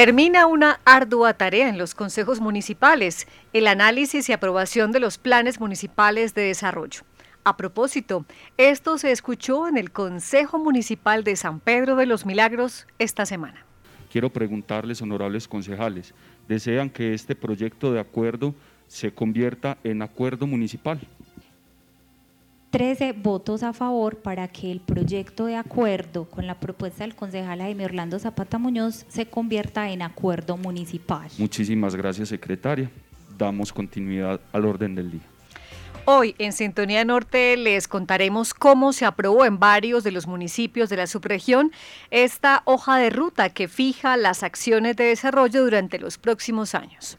Termina una ardua tarea en los consejos municipales, el análisis y aprobación de los planes municipales de desarrollo. A propósito, esto se escuchó en el Consejo Municipal de San Pedro de los Milagros esta semana. Quiero preguntarles, honorables concejales, ¿desean que este proyecto de acuerdo se convierta en acuerdo municipal? 13 votos a favor para que el proyecto de acuerdo con la propuesta del concejal Jaime Orlando Zapata Muñoz se convierta en acuerdo municipal. Muchísimas gracias, secretaria. Damos continuidad al orden del día. Hoy en Sintonía Norte les contaremos cómo se aprobó en varios de los municipios de la subregión esta hoja de ruta que fija las acciones de desarrollo durante los próximos años.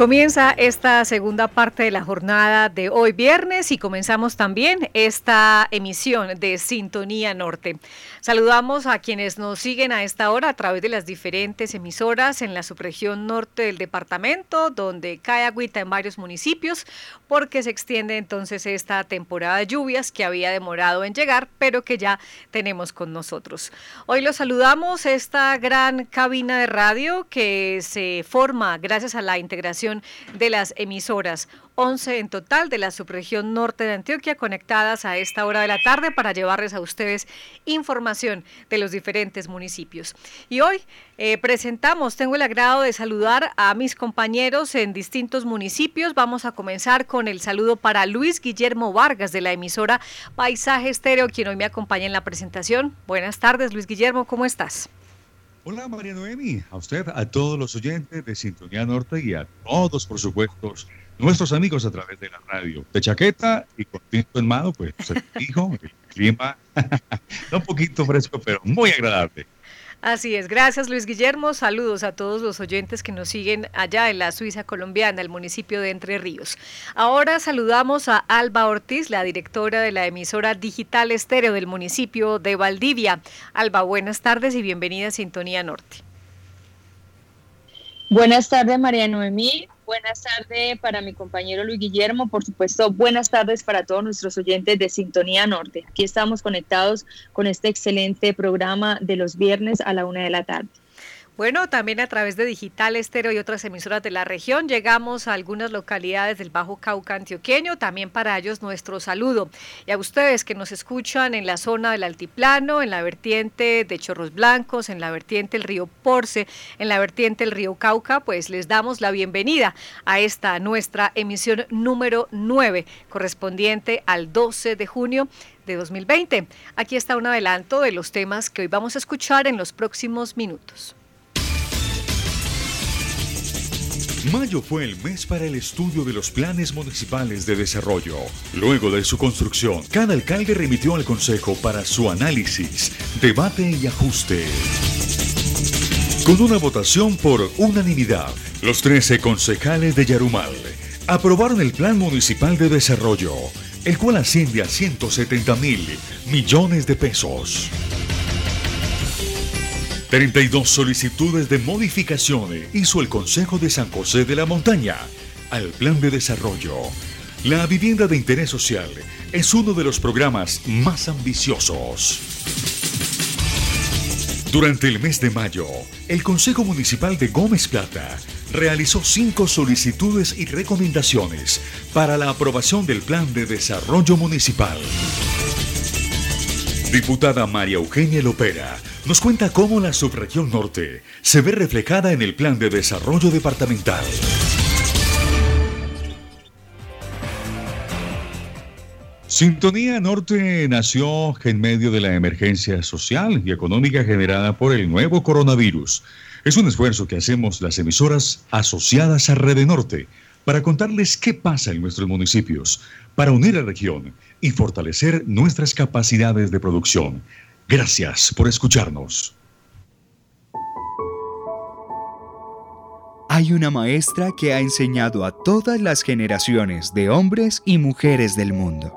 Comienza esta segunda parte de la jornada de hoy viernes y comenzamos también esta emisión de Sintonía Norte. Saludamos a quienes nos siguen a esta hora a través de las diferentes emisoras en la subregión norte del departamento, donde cae agüita en varios municipios, porque se extiende entonces esta temporada de lluvias que había demorado en llegar, pero que ya tenemos con nosotros. Hoy los saludamos esta gran cabina de radio que se forma gracias a la integración de las emisoras. 11 en total de la subregión norte de Antioquia conectadas a esta hora de la tarde para llevarles a ustedes información de los diferentes municipios. Y hoy eh, presentamos, tengo el agrado de saludar a mis compañeros en distintos municipios. Vamos a comenzar con el saludo para Luis Guillermo Vargas de la emisora Paisaje Estéreo, quien hoy me acompaña en la presentación. Buenas tardes, Luis Guillermo, ¿cómo estás? Hola María Noemi, a usted, a todos los oyentes de Sintonía Norte y a todos, por supuesto, nuestros amigos a través de la radio. De chaqueta y con tinto en mano, pues se dijo, el clima, un poquito fresco, pero muy agradable. Así es, gracias Luis Guillermo, saludos a todos los oyentes que nos siguen allá en la Suiza colombiana, el municipio de Entre Ríos. Ahora saludamos a Alba Ortiz, la directora de la emisora digital estéreo del municipio de Valdivia. Alba, buenas tardes y bienvenida a Sintonía Norte. Buenas tardes María Noemí, buenas tardes para mi compañero Luis Guillermo, por supuesto, buenas tardes para todos nuestros oyentes de Sintonía Norte. Aquí estamos conectados con este excelente programa de los viernes a la una de la tarde. Bueno, también a través de Digital Estéreo y otras emisoras de la región llegamos a algunas localidades del Bajo Cauca antioqueño, también para ellos nuestro saludo. Y a ustedes que nos escuchan en la zona del Altiplano, en la vertiente de Chorros Blancos, en la vertiente del río Porce, en la vertiente del río Cauca, pues les damos la bienvenida a esta nuestra emisión número 9, correspondiente al 12 de junio de 2020. Aquí está un adelanto de los temas que hoy vamos a escuchar en los próximos minutos. Mayo fue el mes para el estudio de los planes municipales de desarrollo. Luego de su construcción, cada alcalde remitió al Consejo para su análisis, debate y ajuste. Con una votación por unanimidad, los 13 concejales de Yarumal aprobaron el Plan Municipal de Desarrollo, el cual asciende a 170 mil millones de pesos. 32 solicitudes de modificaciones hizo el Consejo de San José de la Montaña al Plan de Desarrollo. La vivienda de interés social es uno de los programas más ambiciosos. Durante el mes de mayo, el Consejo Municipal de Gómez Plata realizó cinco solicitudes y recomendaciones para la aprobación del Plan de Desarrollo Municipal. Diputada María Eugenia Lopera nos cuenta cómo la subregión norte se ve reflejada en el Plan de Desarrollo Departamental. Sintonía Norte nació en medio de la emergencia social y económica generada por el nuevo coronavirus. Es un esfuerzo que hacemos las emisoras asociadas a Red Norte para contarles qué pasa en nuestros municipios, para unir a la región y fortalecer nuestras capacidades de producción. Gracias por escucharnos. hay una maestra que ha enseñado a todas las generaciones de hombres y mujeres del mundo.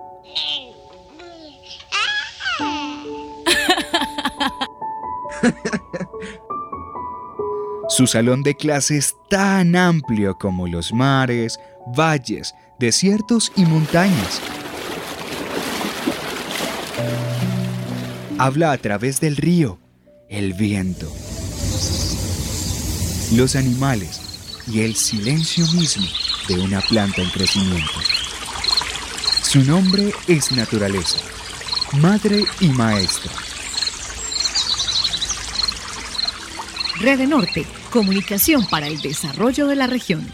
Su salón de clase es tan amplio como los mares, valles, desiertos y montañas. Habla a través del río, el viento, los animales y el silencio mismo de una planta en crecimiento. Su nombre es naturaleza, madre y maestra. Red Norte, comunicación para el desarrollo de la región.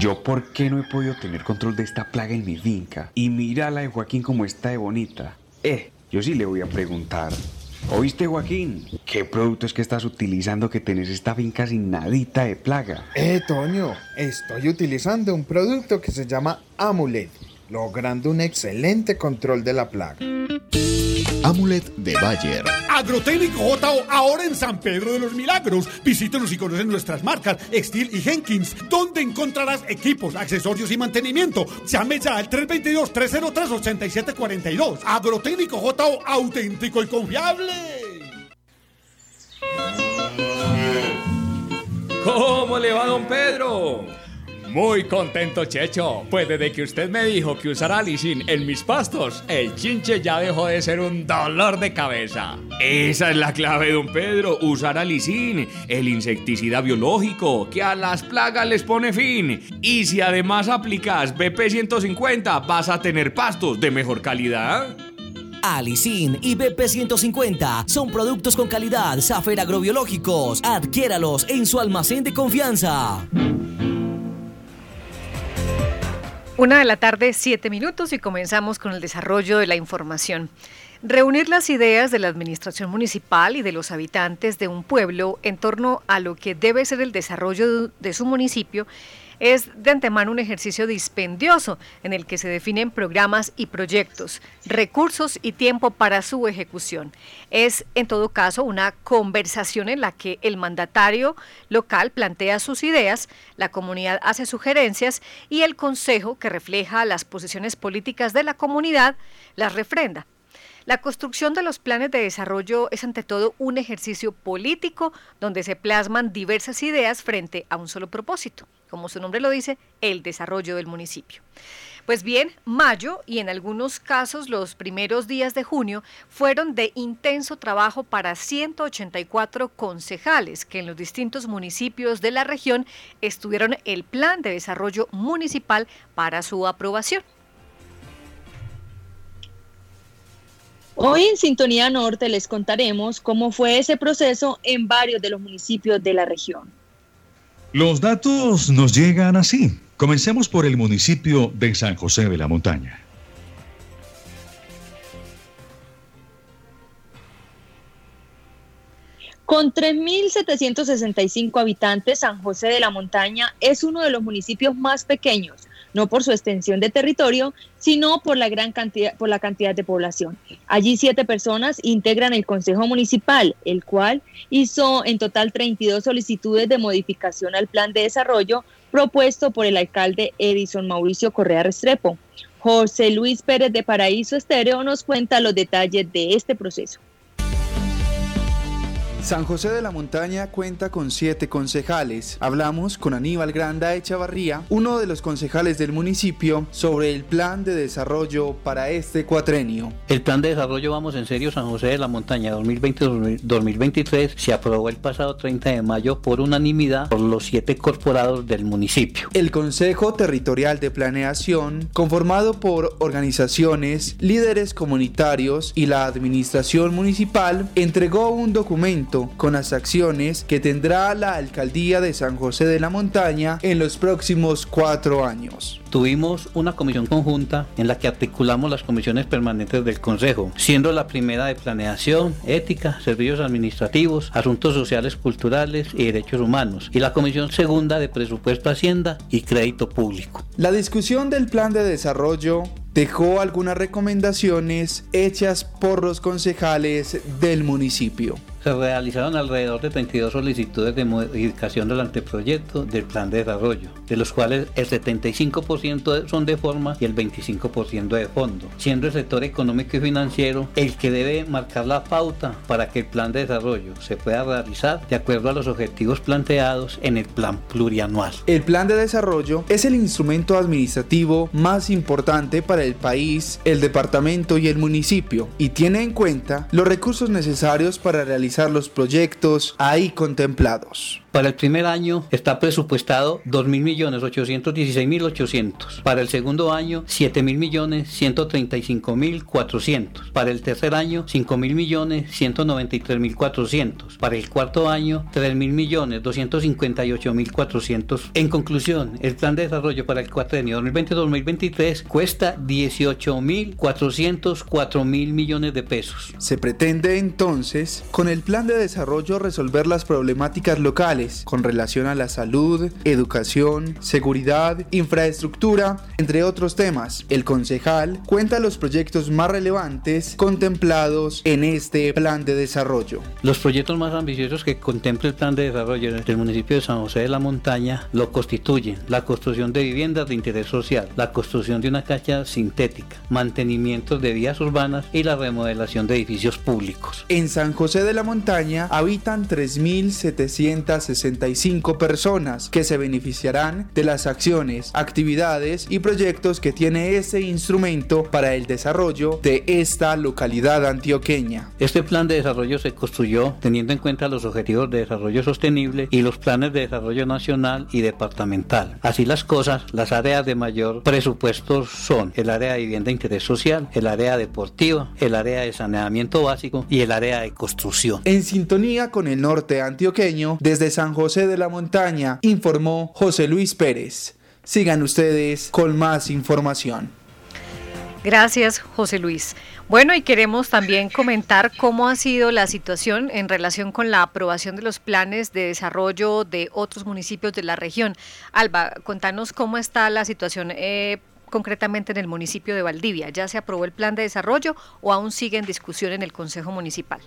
Yo, ¿por qué no he podido tener control de esta plaga en mi finca? Y mira la de Joaquín como está de bonita. Eh, yo sí le voy a preguntar. ¿Oíste, Joaquín? ¿Qué producto es que estás utilizando que tenés esta finca sin nadita de plaga? Eh, Toño, estoy utilizando un producto que se llama Amulet, logrando un excelente control de la plaga. Amulet de Bayer. Agrotécnico JO ahora en San Pedro de los Milagros. Visítenos y conocen nuestras marcas Extil y Jenkins, donde encontrarás equipos, accesorios y mantenimiento. Llame ya al 322-303-8742. Agrotécnico JO auténtico y confiable. ¿Cómo le va, don Pedro? Muy contento, Checho. Pues desde que usted me dijo que usara Lisin en mis pastos, el chinche ya dejó de ser un dolor de cabeza. Esa es la clave, don Pedro. Usar Alicin, el insecticida biológico que a las plagas les pone fin. Y si además aplicas BP 150, vas a tener pastos de mejor calidad. Alicin y BP 150 son productos con calidad Safer Agrobiológicos. Adquiéralos en su almacén de confianza. Una de la tarde, siete minutos y comenzamos con el desarrollo de la información. Reunir las ideas de la administración municipal y de los habitantes de un pueblo en torno a lo que debe ser el desarrollo de su municipio es de antemano un ejercicio dispendioso en el que se definen programas y proyectos, recursos y tiempo para su ejecución. Es, en todo caso, una conversación en la que el mandatario local plantea sus ideas, la comunidad hace sugerencias y el Consejo, que refleja las posiciones políticas de la comunidad, las refrenda. La construcción de los planes de desarrollo es ante todo un ejercicio político donde se plasman diversas ideas frente a un solo propósito, como su nombre lo dice, el desarrollo del municipio. Pues bien, mayo y en algunos casos los primeros días de junio fueron de intenso trabajo para 184 concejales que en los distintos municipios de la región estudiaron el plan de desarrollo municipal para su aprobación. Hoy en Sintonía Norte les contaremos cómo fue ese proceso en varios de los municipios de la región. Los datos nos llegan así. Comencemos por el municipio de San José de la Montaña. Con 3.765 habitantes, San José de la Montaña es uno de los municipios más pequeños no por su extensión de territorio, sino por la gran cantidad, por la cantidad de población. Allí siete personas integran el Consejo Municipal, el cual hizo en total 32 solicitudes de modificación al plan de desarrollo propuesto por el alcalde Edison Mauricio Correa Restrepo. José Luis Pérez de Paraíso Estéreo nos cuenta los detalles de este proceso. San José de la Montaña cuenta con siete concejales. Hablamos con Aníbal Granda Echavarría, uno de los concejales del municipio, sobre el plan de desarrollo para este cuatrenio. El plan de desarrollo Vamos en Serio San José de la Montaña 2020-2023 se aprobó el pasado 30 de mayo por unanimidad por los siete corporados del municipio. El Consejo Territorial de Planeación, conformado por organizaciones, líderes comunitarios y la administración municipal, entregó un documento con las acciones que tendrá la alcaldía de San José de la Montaña en los próximos cuatro años. Tuvimos una comisión conjunta en la que articulamos las comisiones permanentes del Consejo, siendo la primera de planeación, ética, servicios administrativos, asuntos sociales, culturales y derechos humanos, y la comisión segunda de presupuesto, hacienda y crédito público. La discusión del plan de desarrollo dejó algunas recomendaciones hechas por los concejales del municipio. Se realizaron alrededor de 32 solicitudes de modificación del anteproyecto del plan de desarrollo, de los cuales el 75% son de forma y el 25% de fondo, siendo el sector económico y financiero el que debe marcar la pauta para que el plan de desarrollo se pueda realizar de acuerdo a los objetivos planteados en el plan plurianual. El plan de desarrollo es el instrumento administrativo más importante para el país, el departamento y el municipio y tiene en cuenta los recursos necesarios para realizar los proyectos ahí contemplados. Para el primer año está presupuestado 2.816.800. Para el segundo año 7.135.400. Para el tercer año 5.193.400. Para el cuarto año 3.258.400. En conclusión, el plan de desarrollo para el cuatrenio 2020-2023 cuesta 18.404 mil millones de pesos. Se pretende entonces, con el plan de desarrollo, resolver las problemáticas locales con relación a la salud, educación, seguridad, infraestructura, entre otros temas. El concejal cuenta los proyectos más relevantes contemplados en este plan de desarrollo. Los proyectos más ambiciosos que contempla el plan de desarrollo del municipio de San José de la Montaña lo constituyen la construcción de viviendas de interés social, la construcción de una cacha sintética, mantenimiento de vías urbanas y la remodelación de edificios públicos. En San José de la Montaña habitan 3.700 65 personas que se beneficiarán de las acciones, actividades y proyectos que tiene este instrumento para el desarrollo de esta localidad antioqueña. Este plan de desarrollo se construyó teniendo en cuenta los objetivos de desarrollo sostenible y los planes de desarrollo nacional y departamental. Así las cosas, las áreas de mayor presupuesto son el área de vivienda de interés social, el área deportiva, el área de saneamiento básico y el área de construcción. En sintonía con el norte antioqueño, desde San José de la Montaña, informó José Luis Pérez. Sigan ustedes con más información. Gracias, José Luis. Bueno, y queremos también comentar cómo ha sido la situación en relación con la aprobación de los planes de desarrollo de otros municipios de la región. Alba, contanos cómo está la situación eh, concretamente en el municipio de Valdivia. ¿Ya se aprobó el plan de desarrollo o aún sigue en discusión en el Consejo Municipal?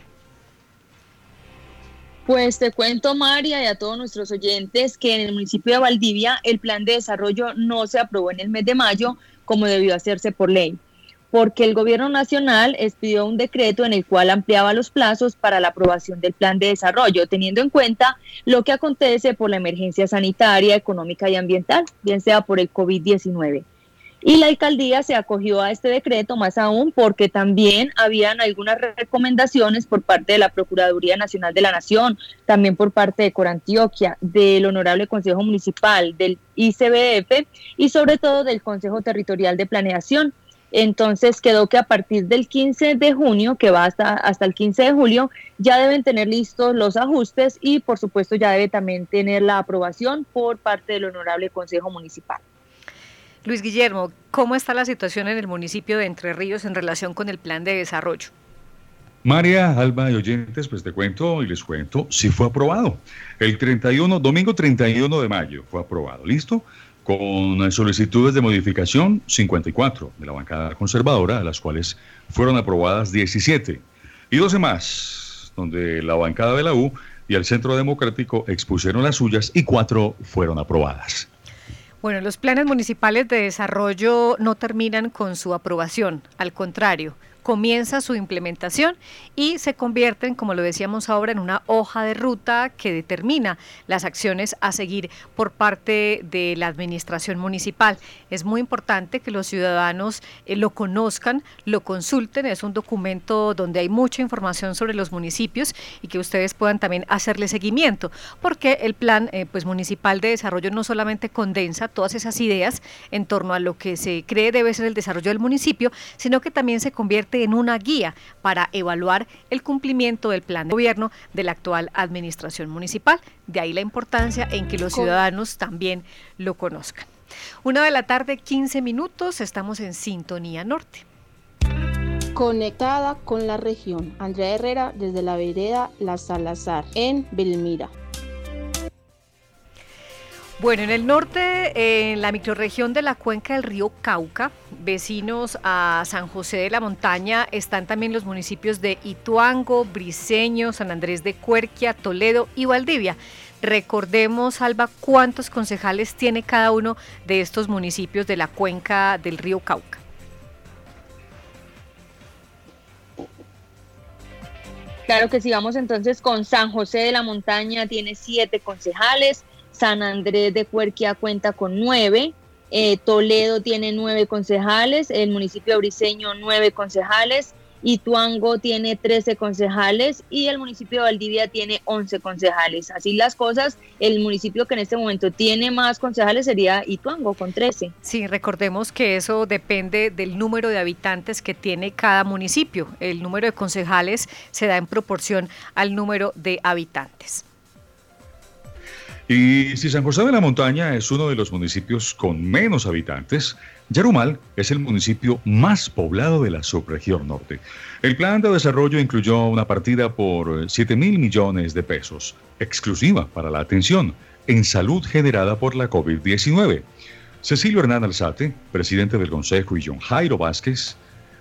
Pues te cuento, María, y a todos nuestros oyentes que en el municipio de Valdivia el plan de desarrollo no se aprobó en el mes de mayo como debió hacerse por ley, porque el gobierno nacional expidió un decreto en el cual ampliaba los plazos para la aprobación del plan de desarrollo, teniendo en cuenta lo que acontece por la emergencia sanitaria, económica y ambiental, bien sea por el COVID-19. Y la alcaldía se acogió a este decreto, más aún porque también habían algunas recomendaciones por parte de la Procuraduría Nacional de la Nación, también por parte de Corantioquia, del Honorable Consejo Municipal, del ICBF y sobre todo del Consejo Territorial de Planeación. Entonces quedó que a partir del 15 de junio, que va hasta, hasta el 15 de julio, ya deben tener listos los ajustes y por supuesto ya debe también tener la aprobación por parte del Honorable Consejo Municipal. Luis Guillermo, ¿cómo está la situación en el municipio de Entre Ríos en relación con el plan de desarrollo? María, Alba y oyentes, pues te cuento y les cuento, sí fue aprobado. El 31, domingo 31 de mayo fue aprobado, ¿listo? Con solicitudes de modificación 54 de la bancada conservadora, de las cuales fueron aprobadas 17, y 12 más, donde la bancada de la U y el Centro Democrático expusieron las suyas y cuatro fueron aprobadas. Bueno, los planes municipales de desarrollo no terminan con su aprobación, al contrario, comienza su implementación y se convierten, como lo decíamos ahora, en una hoja de ruta que determina las acciones a seguir por parte de la administración municipal. Es muy importante que los ciudadanos eh, lo conozcan, lo consulten. Es un documento donde hay mucha información sobre los municipios y que ustedes puedan también hacerle seguimiento, porque el plan eh, pues, municipal de desarrollo no solamente condensa todas esas ideas en torno a lo que se cree debe ser el desarrollo del municipio, sino que también se convierte en una guía para evaluar el cumplimiento del plan de gobierno de la actual administración municipal. De ahí la importancia en que los ciudadanos también lo conozcan. Una de la tarde, 15 minutos, estamos en Sintonía Norte. Conectada con la región. Andrea Herrera desde la vereda La Salazar, en Belmira. Bueno, en el norte, en la microrregión de la cuenca del río Cauca, vecinos a San José de la Montaña, están también los municipios de Ituango, Briseño, San Andrés de Cuerquia, Toledo y Valdivia. Recordemos, Alba, cuántos concejales tiene cada uno de estos municipios de la cuenca del río Cauca. Claro que si vamos entonces con San José de la Montaña, tiene siete concejales, San Andrés de Cuerquia cuenta con nueve, eh, Toledo tiene nueve concejales, el municipio de Briseño nueve concejales, Ituango tiene 13 concejales y el municipio de Valdivia tiene 11 concejales. Así las cosas, el municipio que en este momento tiene más concejales sería Ituango con 13. Sí, recordemos que eso depende del número de habitantes que tiene cada municipio. El número de concejales se da en proporción al número de habitantes. Y si San José de la Montaña es uno de los municipios con menos habitantes, Yarumal es el municipio más poblado de la subregión norte. El plan de desarrollo incluyó una partida por 7 mil millones de pesos, exclusiva para la atención en salud generada por la COVID-19. Cecilio Hernán Alzate, presidente del Consejo, y John Jairo Vázquez,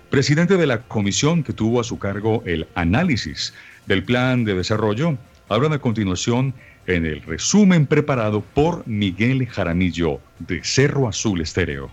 presidente de la comisión que tuvo a su cargo el análisis del plan de desarrollo, hablan a continuación en el resumen preparado por Miguel Jaramillo de Cerro Azul Estéreo.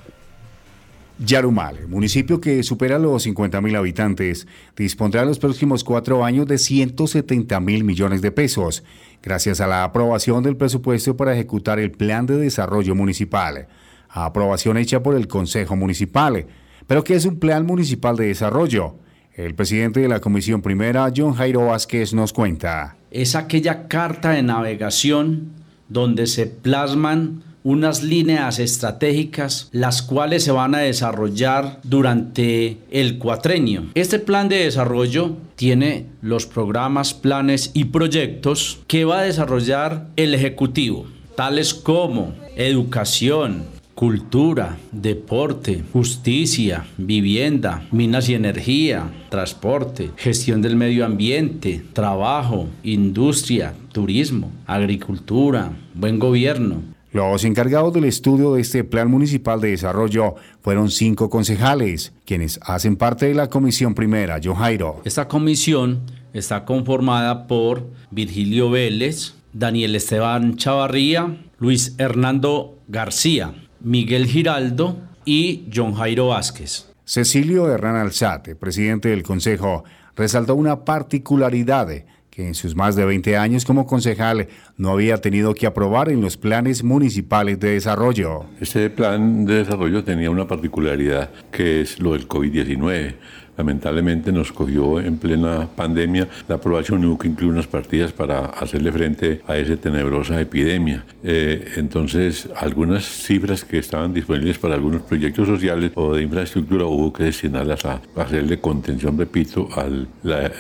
Yarumal, municipio que supera los 50 mil habitantes, dispondrá en los próximos cuatro años de 170 mil millones de pesos, gracias a la aprobación del presupuesto para ejecutar el Plan de Desarrollo Municipal, aprobación hecha por el Consejo Municipal. Pero ¿qué es un Plan Municipal de Desarrollo? El presidente de la Comisión Primera, John Jairo Vázquez, nos cuenta. Es aquella carta de navegación donde se plasman unas líneas estratégicas las cuales se van a desarrollar durante el cuatrenio. Este plan de desarrollo tiene los programas, planes y proyectos que va a desarrollar el Ejecutivo, tales como educación, cultura, deporte, justicia, vivienda, minas y energía, transporte, gestión del medio ambiente, trabajo, industria, turismo, agricultura, buen gobierno, los encargados del estudio de este Plan Municipal de Desarrollo fueron cinco concejales, quienes hacen parte de la Comisión Primera, Jairo. Esta comisión está conformada por Virgilio Vélez, Daniel Esteban Chavarría, Luis Hernando García, Miguel Giraldo y John Jairo Vázquez. Cecilio Hernán Alzate, presidente del Consejo, resaltó una particularidad que en sus más de 20 años como concejal no había tenido que aprobar en los planes municipales de desarrollo. Este plan de desarrollo tenía una particularidad que es lo del COVID-19 lamentablemente nos cogió en plena pandemia. La aprobación hubo que incluir unas partidas para hacerle frente a esa tenebrosa epidemia. Eh, entonces, algunas cifras que estaban disponibles para algunos proyectos sociales o de infraestructura hubo que destinarlas a, hacerle contención, repito, a la eh,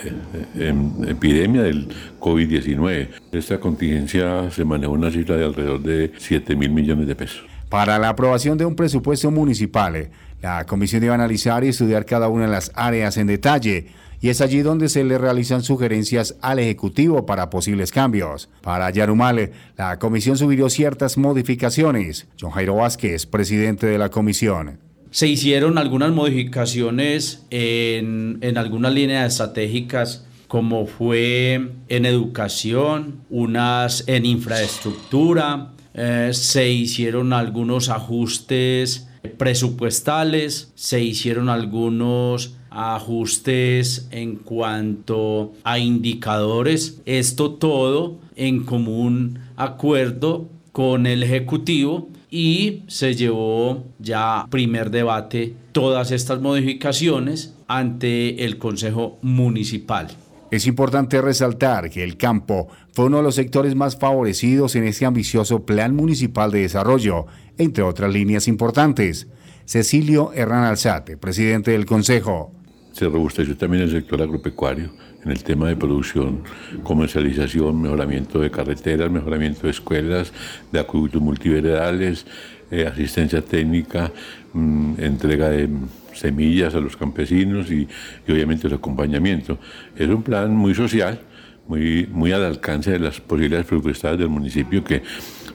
em, epidemia del COVID-19. Esta contingencia se manejó una cifra de alrededor de 7 mil millones de pesos. Para la aprobación de un presupuesto municipal, la comisión debe analizar y estudiar cada una de las áreas en detalle y es allí donde se le realizan sugerencias al Ejecutivo para posibles cambios. Para Yarumale, la comisión sugirió ciertas modificaciones. John Jairo Vázquez, presidente de la comisión. Se hicieron algunas modificaciones en, en algunas líneas estratégicas como fue en educación, unas en infraestructura, eh, se hicieron algunos ajustes presupuestales, se hicieron algunos ajustes en cuanto a indicadores, esto todo en común acuerdo con el Ejecutivo y se llevó ya primer debate todas estas modificaciones ante el Consejo Municipal. Es importante resaltar que el campo fue uno de los sectores más favorecidos en este ambicioso Plan Municipal de Desarrollo, entre otras líneas importantes. Cecilio Hernán Alzate, presidente del Consejo. Se robusteció también el sector agropecuario en el tema de producción, comercialización, mejoramiento de carreteras, mejoramiento de escuelas, de acueductos multiveredales, eh, asistencia técnica, mm, entrega de semillas a los campesinos y, obviamente el acompañamiento. Es un plan muy social, muy, muy al alcance de las posibilidades presupuestarias del municipio que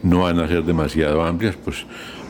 no van a ser demasiado amplias, pues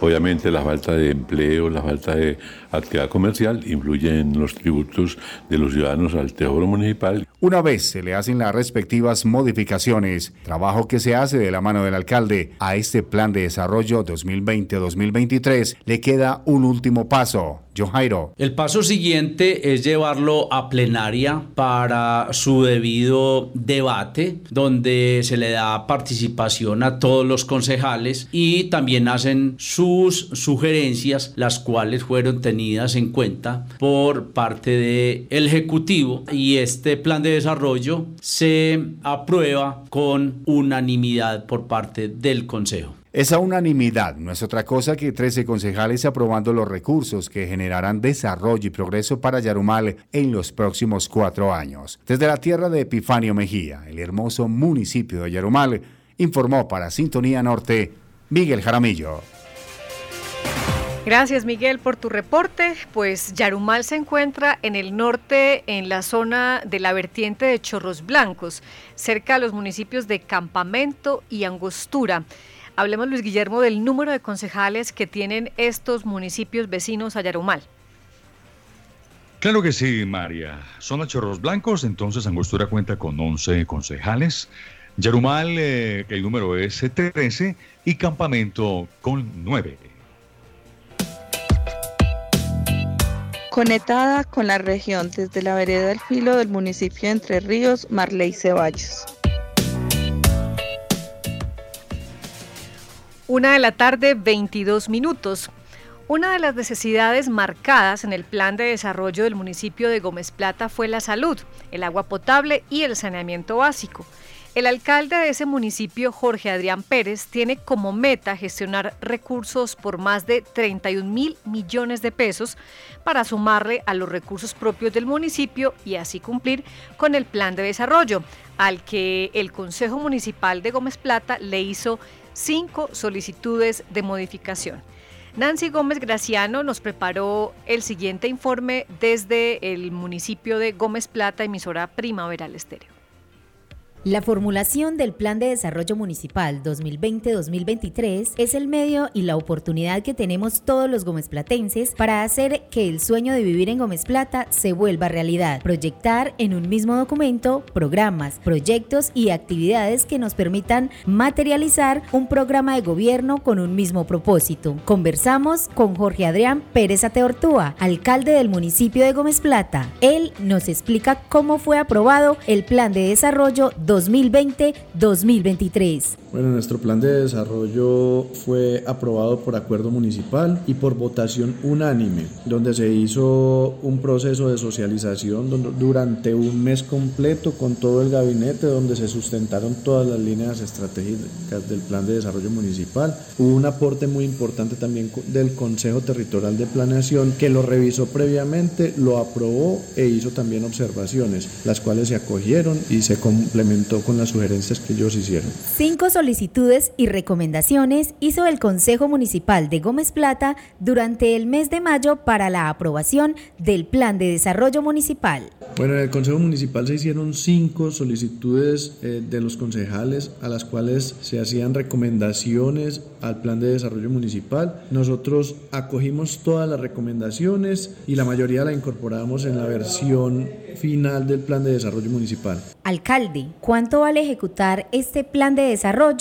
obviamente la falta de empleo, la falta de actividad comercial influye en los tributos de los ciudadanos al Tesoro Municipal. Una vez se le hacen las respectivas modificaciones, trabajo que se hace de la mano del alcalde a este plan de desarrollo 2020-2023, le queda un último paso. John Jairo. El paso siguiente es llevarlo a plenaria para su debido debate, donde se le da participación a todos los concejales y también hacen sus sugerencias, las cuales fueron tenidas en cuenta por parte del Ejecutivo y este plan de desarrollo se aprueba con unanimidad por parte del Consejo. Esa unanimidad no es otra cosa que 13 concejales aprobando los recursos que generarán desarrollo y progreso para Yarumal en los próximos cuatro años. Desde la tierra de Epifanio Mejía, el hermoso municipio de Yarumal, informó para Sintonía Norte Miguel Jaramillo. Gracias Miguel por tu reporte. Pues Yarumal se encuentra en el norte, en la zona de la vertiente de Chorros Blancos, cerca de los municipios de Campamento y Angostura. Hablemos, Luis Guillermo, del número de concejales que tienen estos municipios vecinos a Yarumal. Claro que sí, María. Son a Chorros Blancos, entonces Angostura cuenta con 11 concejales. Yarumal, eh, el número es 13, y Campamento con 9. Conectada con la región desde la vereda del filo del municipio de Entre Ríos, Marley Ceballos. Una de la tarde, 22 minutos. Una de las necesidades marcadas en el plan de desarrollo del municipio de Gómez Plata fue la salud, el agua potable y el saneamiento básico. El alcalde de ese municipio, Jorge Adrián Pérez, tiene como meta gestionar recursos por más de 31 mil millones de pesos para sumarle a los recursos propios del municipio y así cumplir con el plan de desarrollo, al que el Consejo Municipal de Gómez Plata le hizo cinco solicitudes de modificación. Nancy Gómez Graciano nos preparó el siguiente informe desde el municipio de Gómez Plata, emisora Primaveral Estéreo. La formulación del Plan de Desarrollo Municipal 2020-2023 es el medio y la oportunidad que tenemos todos los gomesplatenses para hacer que el sueño de vivir en Gómez Plata se vuelva realidad. Proyectar en un mismo documento programas, proyectos y actividades que nos permitan materializar un programa de gobierno con un mismo propósito. Conversamos con Jorge Adrián Pérez Ateortúa, alcalde del municipio de Gómez Plata. Él nos explica cómo fue aprobado el Plan de Desarrollo 2020-2023. Bueno, nuestro plan de desarrollo fue aprobado por acuerdo municipal y por votación unánime, donde se hizo un proceso de socialización durante un mes completo con todo el gabinete, donde se sustentaron todas las líneas estratégicas del plan de desarrollo municipal. Hubo un aporte muy importante también del Consejo Territorial de Planeación, que lo revisó previamente, lo aprobó e hizo también observaciones, las cuales se acogieron y se complementó con las sugerencias que ellos hicieron. Cinco solicitudes y recomendaciones hizo el Consejo Municipal de Gómez Plata durante el mes de mayo para la aprobación del Plan de Desarrollo Municipal. Bueno, en el Consejo Municipal se hicieron cinco solicitudes eh, de los concejales a las cuales se hacían recomendaciones al Plan de Desarrollo Municipal. Nosotros acogimos todas las recomendaciones y la mayoría la incorporamos en la versión final del Plan de Desarrollo Municipal. Alcalde, ¿cuánto vale ejecutar este plan de desarrollo?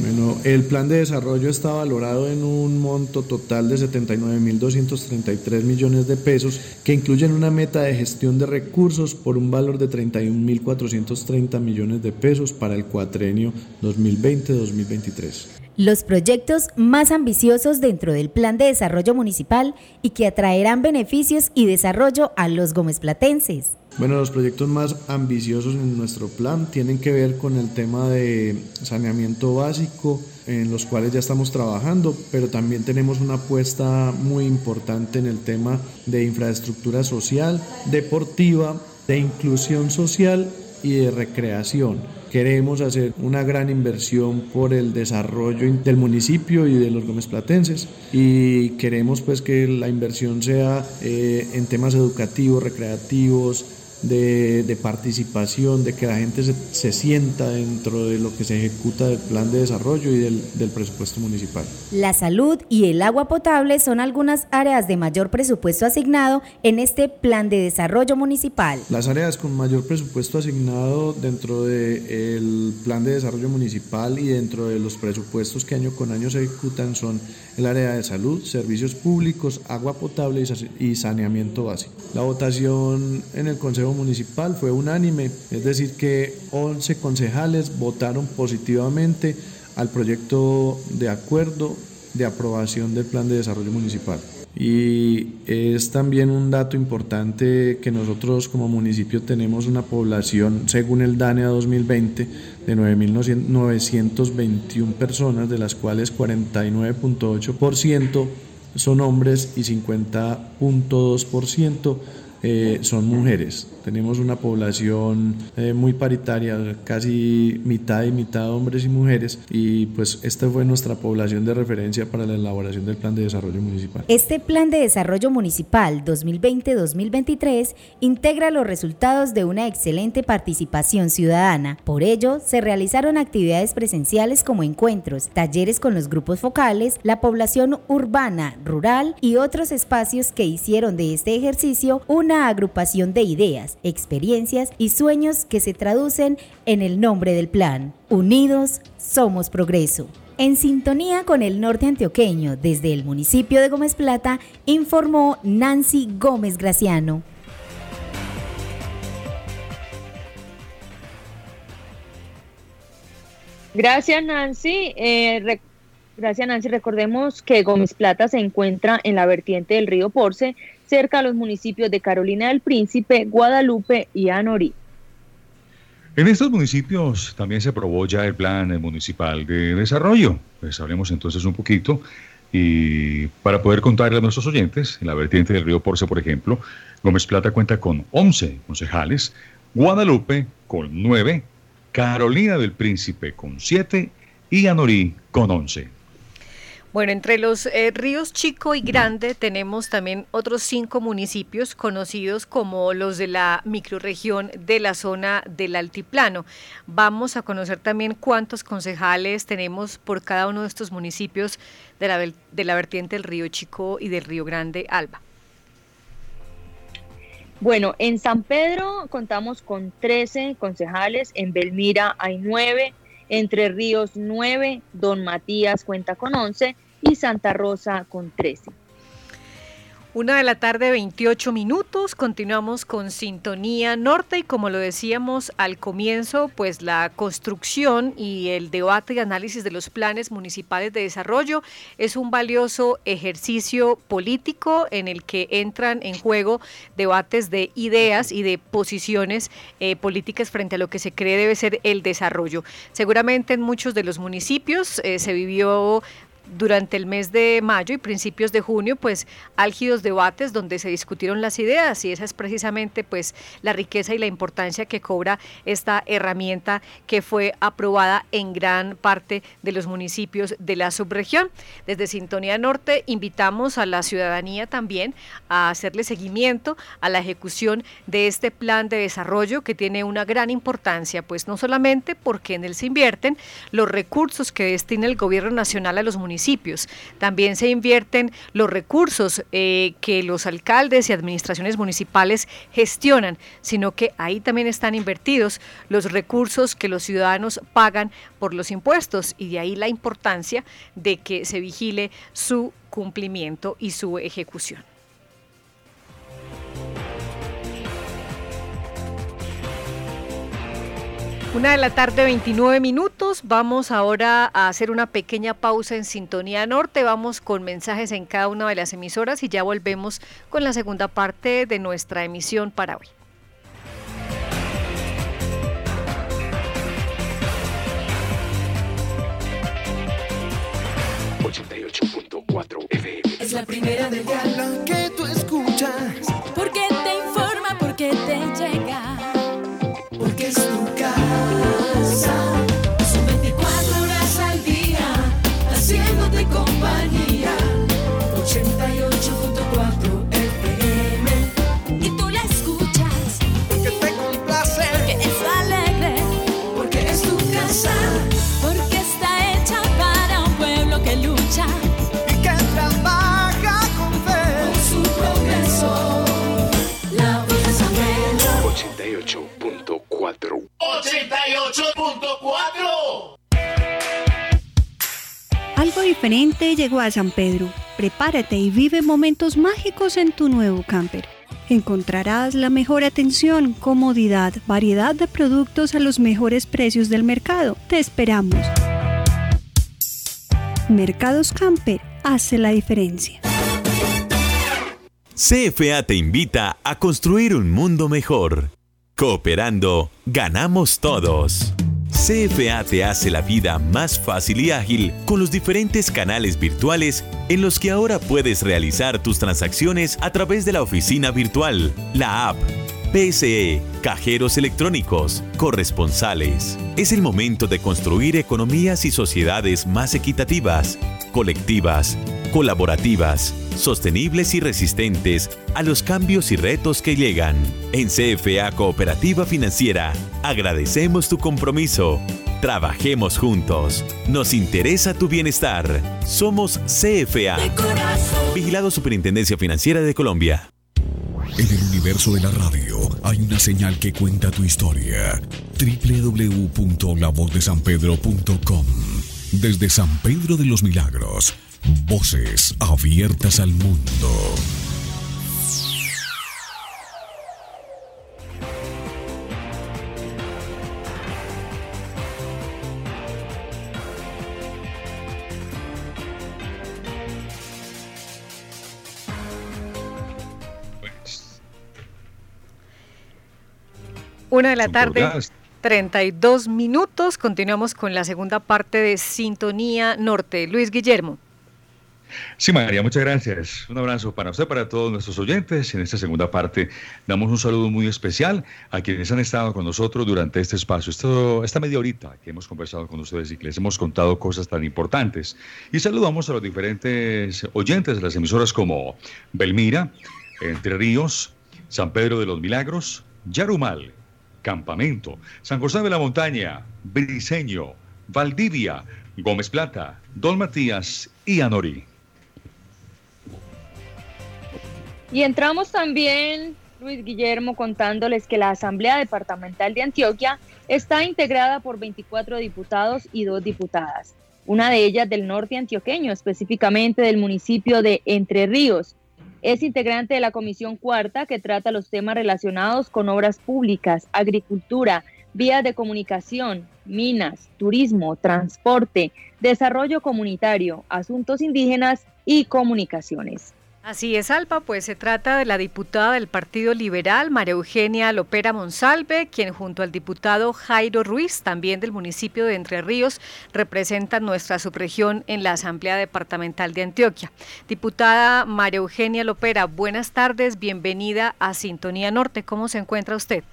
Bueno, el plan de desarrollo está valorado en un monto total de 79.233 millones de pesos que incluyen una meta de gestión de recursos por un valor de 31.430 millones de pesos para el cuatrenio 2020-2023 los proyectos más ambiciosos dentro del Plan de Desarrollo Municipal y que atraerán beneficios y desarrollo a los gomesplatenses. Bueno, los proyectos más ambiciosos en nuestro plan tienen que ver con el tema de saneamiento básico, en los cuales ya estamos trabajando, pero también tenemos una apuesta muy importante en el tema de infraestructura social, deportiva, de inclusión social y de recreación. Queremos hacer una gran inversión por el desarrollo del municipio y de los gómez platenses y queremos pues que la inversión sea eh, en temas educativos, recreativos, de, participación, de que la gente se, sienta dentro de lo que se ejecuta del plan de desarrollo y del, del presupuesto municipal. La salud y el agua potable son algunas áreas de mayor presupuesto asignado en este plan de desarrollo municipal. Las áreas con mayor presupuesto asignado dentro del plan de desarrollo municipal y dentro de los presupuestos que año con año se ejecutan son el área de salud, servicios públicos, agua potable y saneamiento básico. La votación en el Consejo Municipal fue unánime, es decir que 11 concejales votaron positivamente al proyecto de acuerdo de aprobación del Plan de Desarrollo Municipal. Y es también un dato importante que nosotros como municipio tenemos una población, según el DANEA 2020, de 9.921 personas, de las cuales 49.8% son hombres y 50.2% eh, son mujeres. Tenemos una población eh, muy paritaria, casi mitad y mitad hombres y mujeres, y pues esta fue nuestra población de referencia para la elaboración del Plan de Desarrollo Municipal. Este Plan de Desarrollo Municipal 2020-2023 integra los resultados de una excelente participación ciudadana. Por ello, se realizaron actividades presenciales como encuentros, talleres con los grupos focales, la población urbana, rural y otros espacios que hicieron de este ejercicio una agrupación de ideas, experiencias y sueños que se traducen en el nombre del plan. Unidos somos progreso. En sintonía con el norte antioqueño, desde el municipio de Gómez Plata, informó Nancy Gómez Graciano. Gracias Nancy. Eh, gracias Nancy. Recordemos que Gómez Plata se encuentra en la vertiente del río Porce cerca a los municipios de Carolina del Príncipe, Guadalupe y Anorí. En estos municipios también se aprobó ya el plan municipal de desarrollo. Pues hablemos entonces un poquito y para poder contarle a nuestros oyentes, en la vertiente del río Porce, por ejemplo, Gómez Plata cuenta con 11 concejales, Guadalupe con 9, Carolina del Príncipe con 7 y Anorí con 11. Bueno, entre los eh, ríos Chico y Grande tenemos también otros cinco municipios conocidos como los de la microrregión de la zona del altiplano. Vamos a conocer también cuántos concejales tenemos por cada uno de estos municipios de la, de la vertiente del río Chico y del río Grande Alba. Bueno, en San Pedro contamos con 13 concejales, en Belmira hay 9, Entre Ríos 9, Don Matías cuenta con 11 y Santa Rosa con 13. Una de la tarde, 28 minutos. Continuamos con Sintonía Norte y como lo decíamos al comienzo, pues la construcción y el debate y análisis de los planes municipales de desarrollo es un valioso ejercicio político en el que entran en juego debates de ideas y de posiciones eh, políticas frente a lo que se cree debe ser el desarrollo. Seguramente en muchos de los municipios eh, se vivió durante el mes de mayo y principios de junio, pues álgidos debates donde se discutieron las ideas y esa es precisamente pues la riqueza y la importancia que cobra esta herramienta que fue aprobada en gran parte de los municipios de la subregión. Desde Sintonía Norte invitamos a la ciudadanía también a hacerle seguimiento a la ejecución de este plan de desarrollo que tiene una gran importancia, pues no solamente porque en él se invierten los recursos que destina el gobierno nacional a los municipios, también se invierten los recursos eh, que los alcaldes y administraciones municipales gestionan, sino que ahí también están invertidos los recursos que los ciudadanos pagan por los impuestos y de ahí la importancia de que se vigile su cumplimiento y su ejecución. Una de la tarde, 29 minutos. Vamos ahora a hacer una pequeña pausa en Sintonía Norte. Vamos con mensajes en cada una de las emisoras y ya volvemos con la segunda parte de nuestra emisión para hoy. Es la primera de la 88.4. 88.4. Algo diferente llegó a San Pedro. Prepárate y vive momentos mágicos en tu nuevo camper. Encontrarás la mejor atención, comodidad, variedad de productos a los mejores precios del mercado. Te esperamos. Mercados Camper hace la diferencia. CFA te invita a construir un mundo mejor. Cooperando, ganamos todos. CFA te hace la vida más fácil y ágil con los diferentes canales virtuales en los que ahora puedes realizar tus transacciones a través de la oficina virtual, la app, PSE, cajeros electrónicos, corresponsales. Es el momento de construir economías y sociedades más equitativas, colectivas, colaborativas, sostenibles y resistentes a los cambios y retos que llegan. En CFA Cooperativa Financiera, agradecemos tu compromiso. Trabajemos juntos. Nos interesa tu bienestar. Somos CFA. Vigilado Superintendencia Financiera de Colombia. En el universo de la radio hay una señal que cuenta tu historia. www.lavozdesanpedro.com Desde San Pedro de los Milagros Voces abiertas al mundo. Una de la tarde. 32 minutos. Continuamos con la segunda parte de Sintonía Norte. Luis Guillermo. Sí, María, muchas gracias. Un abrazo para usted, para todos nuestros oyentes. En esta segunda parte damos un saludo muy especial a quienes han estado con nosotros durante este espacio, esto, esta media horita que hemos conversado con ustedes y que les hemos contado cosas tan importantes. Y saludamos a los diferentes oyentes de las emisoras como Belmira, Entre Ríos, San Pedro de los Milagros, Yarumal, Campamento, San José de la Montaña, Briseño, Valdivia, Gómez Plata, Don Matías y Anorí. Y entramos también, Luis Guillermo, contándoles que la Asamblea Departamental de Antioquia está integrada por 24 diputados y dos diputadas, una de ellas del norte antioqueño, específicamente del municipio de Entre Ríos. Es integrante de la Comisión Cuarta que trata los temas relacionados con obras públicas, agricultura, vías de comunicación, minas, turismo, transporte, desarrollo comunitario, asuntos indígenas y comunicaciones. Así es, Alba, pues se trata de la diputada del Partido Liberal, María Eugenia Lopera Monsalve, quien junto al diputado Jairo Ruiz, también del municipio de Entre Ríos, representan nuestra subregión en la Asamblea Departamental de Antioquia. Diputada María Eugenia Lopera, buenas tardes, bienvenida a Sintonía Norte. ¿Cómo se encuentra usted?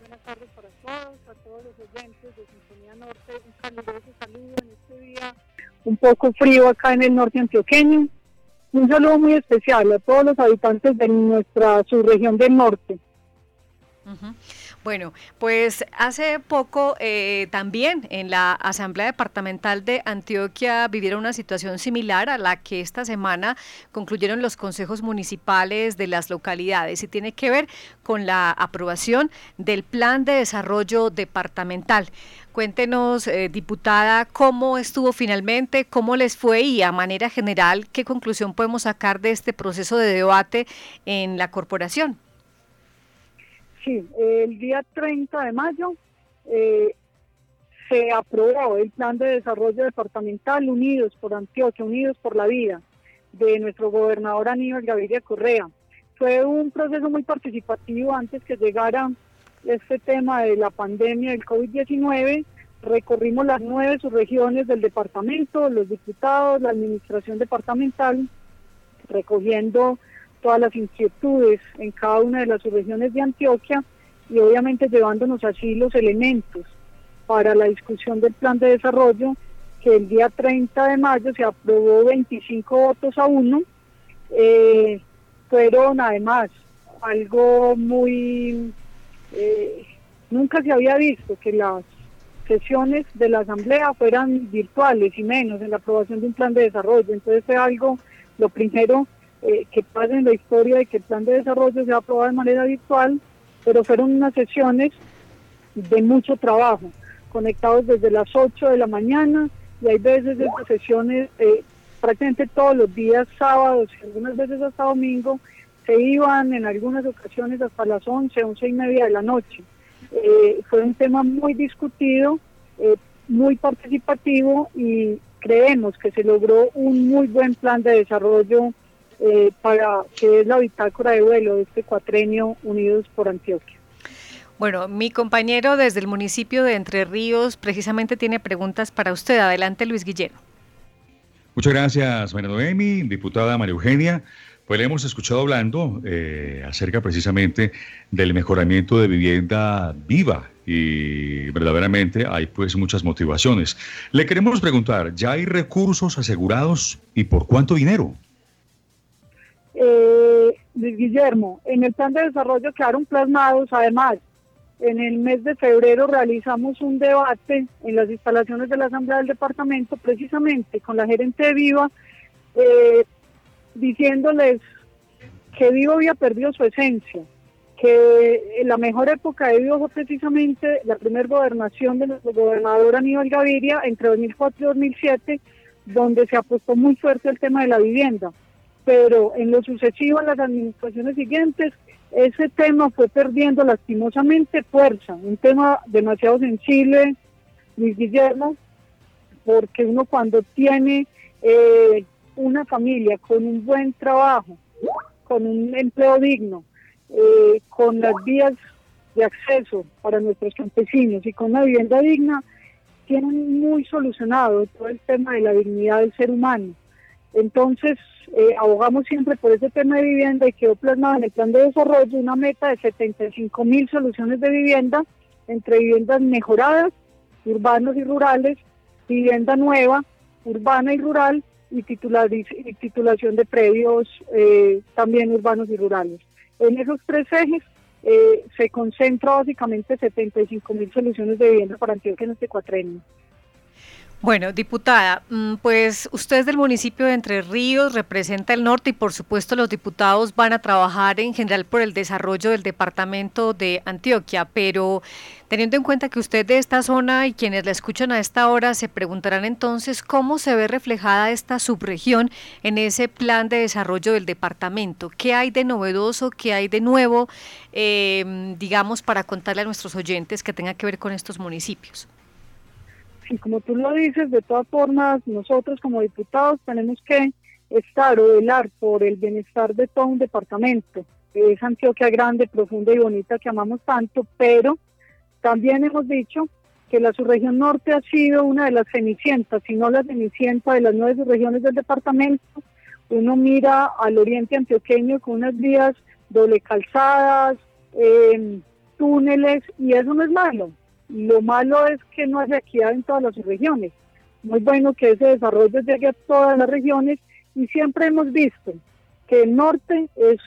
buenas tardes para todos, a todos los oyentes de Sintonía Norte. Un caluroso saludo en este día un poco frío acá en el norte antioqueño un saludo muy especial a todos los habitantes de nuestra subregión del norte. Bueno, pues hace poco eh, también en la Asamblea Departamental de Antioquia vivieron una situación similar a la que esta semana concluyeron los consejos municipales de las localidades y tiene que ver con la aprobación del Plan de Desarrollo Departamental. Cuéntenos, eh, diputada, cómo estuvo finalmente, cómo les fue y a manera general, qué conclusión podemos sacar de este proceso de debate en la corporación. Sí, el día 30 de mayo eh, se aprobó el plan de desarrollo departamental Unidos por Antioquia, Unidos por la Vida, de nuestro gobernador Aníbal Gaviria Correa. Fue un proceso muy participativo antes que llegara este tema de la pandemia del COVID-19, recorrimos las nueve subregiones del departamento, los diputados, la administración departamental, recogiendo todas las inquietudes en cada una de las subregiones de Antioquia y obviamente llevándonos así los elementos para la discusión del plan de desarrollo que el día 30 de mayo se aprobó 25 votos a uno. Eh, fueron además algo muy eh, nunca se había visto que las sesiones de la Asamblea fueran virtuales y menos en la aprobación de un plan de desarrollo. Entonces fue algo, lo primero eh, que pasa en la historia de que el plan de desarrollo se ha aprobado de manera virtual, pero fueron unas sesiones de mucho trabajo, conectados desde las 8 de la mañana y hay veces esas sesiones eh, prácticamente todos los días sábados, algunas veces hasta domingo, se iban en algunas ocasiones hasta las 11, 11 y media de la noche. Eh, fue un tema muy discutido, eh, muy participativo y creemos que se logró un muy buen plan de desarrollo eh, para que es la bitácora de vuelo de este cuatrenio Unidos por Antioquia. Bueno, mi compañero desde el municipio de Entre Ríos precisamente tiene preguntas para usted. Adelante, Luis Guillermo. Muchas gracias, María Noemi, diputada María Eugenia. Pues le hemos escuchado hablando eh, acerca precisamente del mejoramiento de vivienda viva y verdaderamente hay pues muchas motivaciones. Le queremos preguntar, ¿ya hay recursos asegurados y por cuánto dinero? Eh, Guillermo, en el plan de desarrollo quedaron plasmados, además, en el mes de febrero realizamos un debate en las instalaciones de la Asamblea del Departamento, precisamente con la gerente de Viva, eh, diciéndoles que Viva había perdido su esencia, que la mejor época de Viva fue precisamente la primera gobernación de nuestro gobernador Aníbal Gaviria entre 2004 y 2007, donde se apostó muy fuerte el tema de la vivienda pero en lo sucesivo, en las administraciones siguientes, ese tema fue perdiendo lastimosamente fuerza, un tema demasiado sensible, Luis Guillermo, porque uno cuando tiene eh, una familia con un buen trabajo, con un empleo digno, eh, con las vías de acceso para nuestros campesinos y con una vivienda digna, tienen muy solucionado todo el tema de la dignidad del ser humano. Entonces, eh, abogamos siempre por ese tema de vivienda y quedó plasmado en el plan de desarrollo una meta de 75 mil soluciones de vivienda entre viviendas mejoradas, urbanos y rurales, vivienda nueva, urbana y rural y, titulación de predios eh, también urbanos y rurales. En esos tres ejes eh, se concentra básicamente 75 mil soluciones de vivienda para Antioquia en este cuatrenio. Bueno, diputada, mm, pues usted es del municipio de Entre Ríos, representa el norte y por supuesto los diputados van a trabajar en general por el desarrollo del departamento de Antioquia, pero teniendo en cuenta que usted de esta zona y quienes la escuchan a esta hora se preguntarán entonces cómo se ve reflejada esta subregión en ese plan de desarrollo del departamento, qué hay de novedoso, qué hay de nuevo, eh, digamos, para contarle a nuestros oyentes que tenga que ver con estos municipios. Y como tú lo dices, de todas formas, nosotros como diputados tenemos que estar o velar por el bienestar de todo un departamento. Es Antioquia grande, profunda y bonita que amamos tanto, pero también hemos dicho que la subregión norte ha sido una de las cenicientas, si no la cenicienta de las nueve subregiones del departamento. Uno mira al oriente antioqueño con unas vías doble calzadas, eh, túneles, y eso no es malo. Lo malo es que no haya equidad en todas las regiones. Muy bueno que ese desarrollo llegue a todas las regiones y siempre hemos visto que el norte es,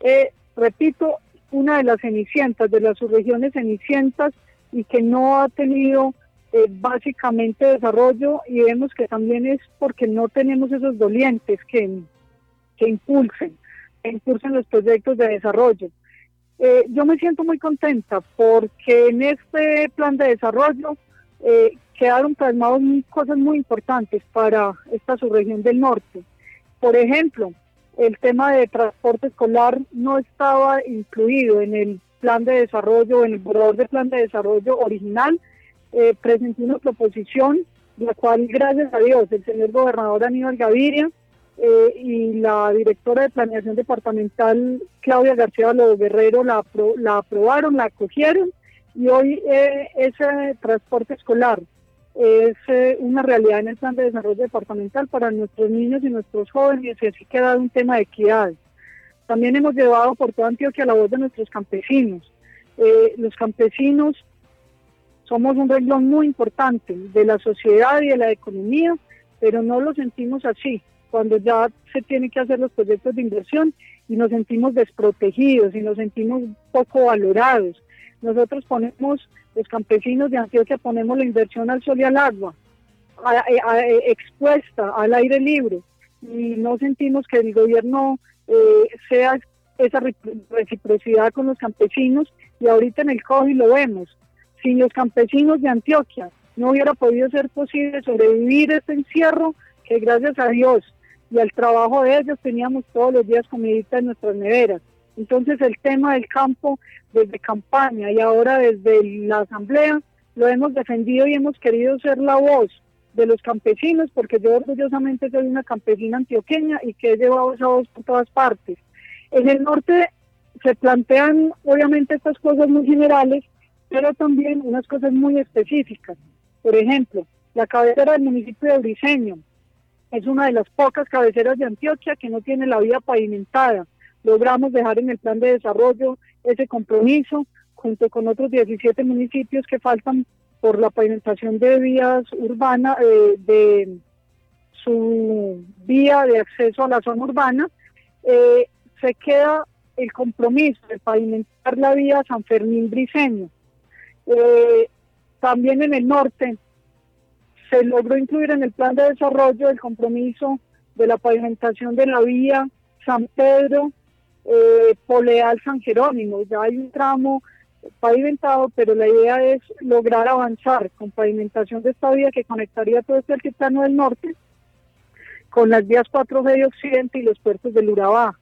eh, repito, una de las cenicientas, de las subregiones cenicientas y que no ha tenido eh, básicamente desarrollo y vemos que también es porque no tenemos esos dolientes que, que impulsen, que impulsen los proyectos de desarrollo. Eh, yo me siento muy contenta porque en este plan de desarrollo eh, quedaron plasmados cosas muy importantes para esta subregión del norte. Por ejemplo, el tema de transporte escolar no estaba incluido en el plan de desarrollo, en el borrador de plan de desarrollo original. Eh, presenté una proposición, la cual, gracias a Dios, el señor gobernador Aníbal Gaviria eh, y la directora de planeación departamental Claudia García Lobo Guerrero la, la aprobaron, la acogieron y hoy eh, ese transporte escolar es eh, una realidad en el plan de desarrollo departamental para nuestros niños y nuestros jóvenes y así queda un tema de equidad. También hemos llevado por toda Antioquia la voz de nuestros campesinos. los campesinos somos un renglón muy importante de la sociedad y de la economía, pero no lo sentimos así cuando ya se tienen que hacer los proyectos de inversión y nos sentimos desprotegidos y nos sentimos poco valorados. Nosotros ponemos, los campesinos de Antioquia ponemos la inversión al sol y al agua, expuesta al aire libre y no sentimos que el gobierno eh, sea esa reciprocidad con los campesinos y ahorita en el COGI lo vemos. Sin los campesinos de Antioquia no hubiera podido ser posible sobrevivir este encierro, que gracias a Dios y al trabajo de ellos teníamos todos los días comidita en nuestras neveras. Entonces el tema del campo desde campaña y ahora desde la asamblea lo hemos defendido y hemos querido ser la voz de los campesinos porque yo orgullosamente soy una campesina antioqueña y que he llevado esa voz por todas partes. En el norte se plantean obviamente estas cosas muy generales, pero también unas cosas muy específicas. Por ejemplo, la cabecera del municipio de Briseño es una de las pocas cabeceras de Antioquia que no tiene la vía pavimentada. Logramos dejar en el plan de desarrollo ese compromiso junto con otros 17 municipios que faltan por la pavimentación de vías urbanas, eh, de su vía de acceso a la zona urbana, eh, se queda el compromiso de pavimentar la vía San Fermín Briceño. Eh, también en el norte se logró incluir en el plan de desarrollo el compromiso de la pavimentación de la vía San Pedro, eh, Poleal, San Jerónimo. Ya hay un tramo pavimentado, pero la idea es lograr avanzar con pavimentación de esta vía que conectaría todo este altiplano del norte con las vías 4G de Occidente y los puertos del Urabá.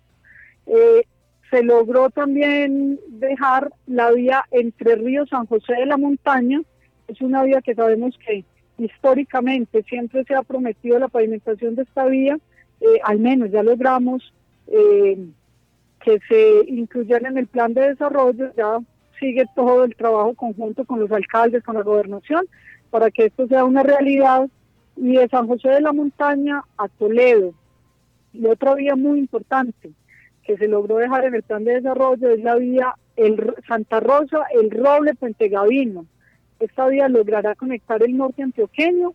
Eh, se logró también dejar la vía entre Río San José de la Montaña, es una vía que sabemos que históricamente siempre se ha prometido la pavimentación de esta vía, eh, al menos ya logramos eh, que se incluyera en el plan de desarrollo, ya sigue todo el trabajo conjunto con los alcaldes, con la gobernación, para que esto sea una realidad, y de San José de la Montaña a Toledo. Y otra vía muy importante, que se logró dejar en el plan de desarrollo es la vía el Santa Rosa, el Roble Puente Gavino. Esta vía logrará conectar el norte antioqueño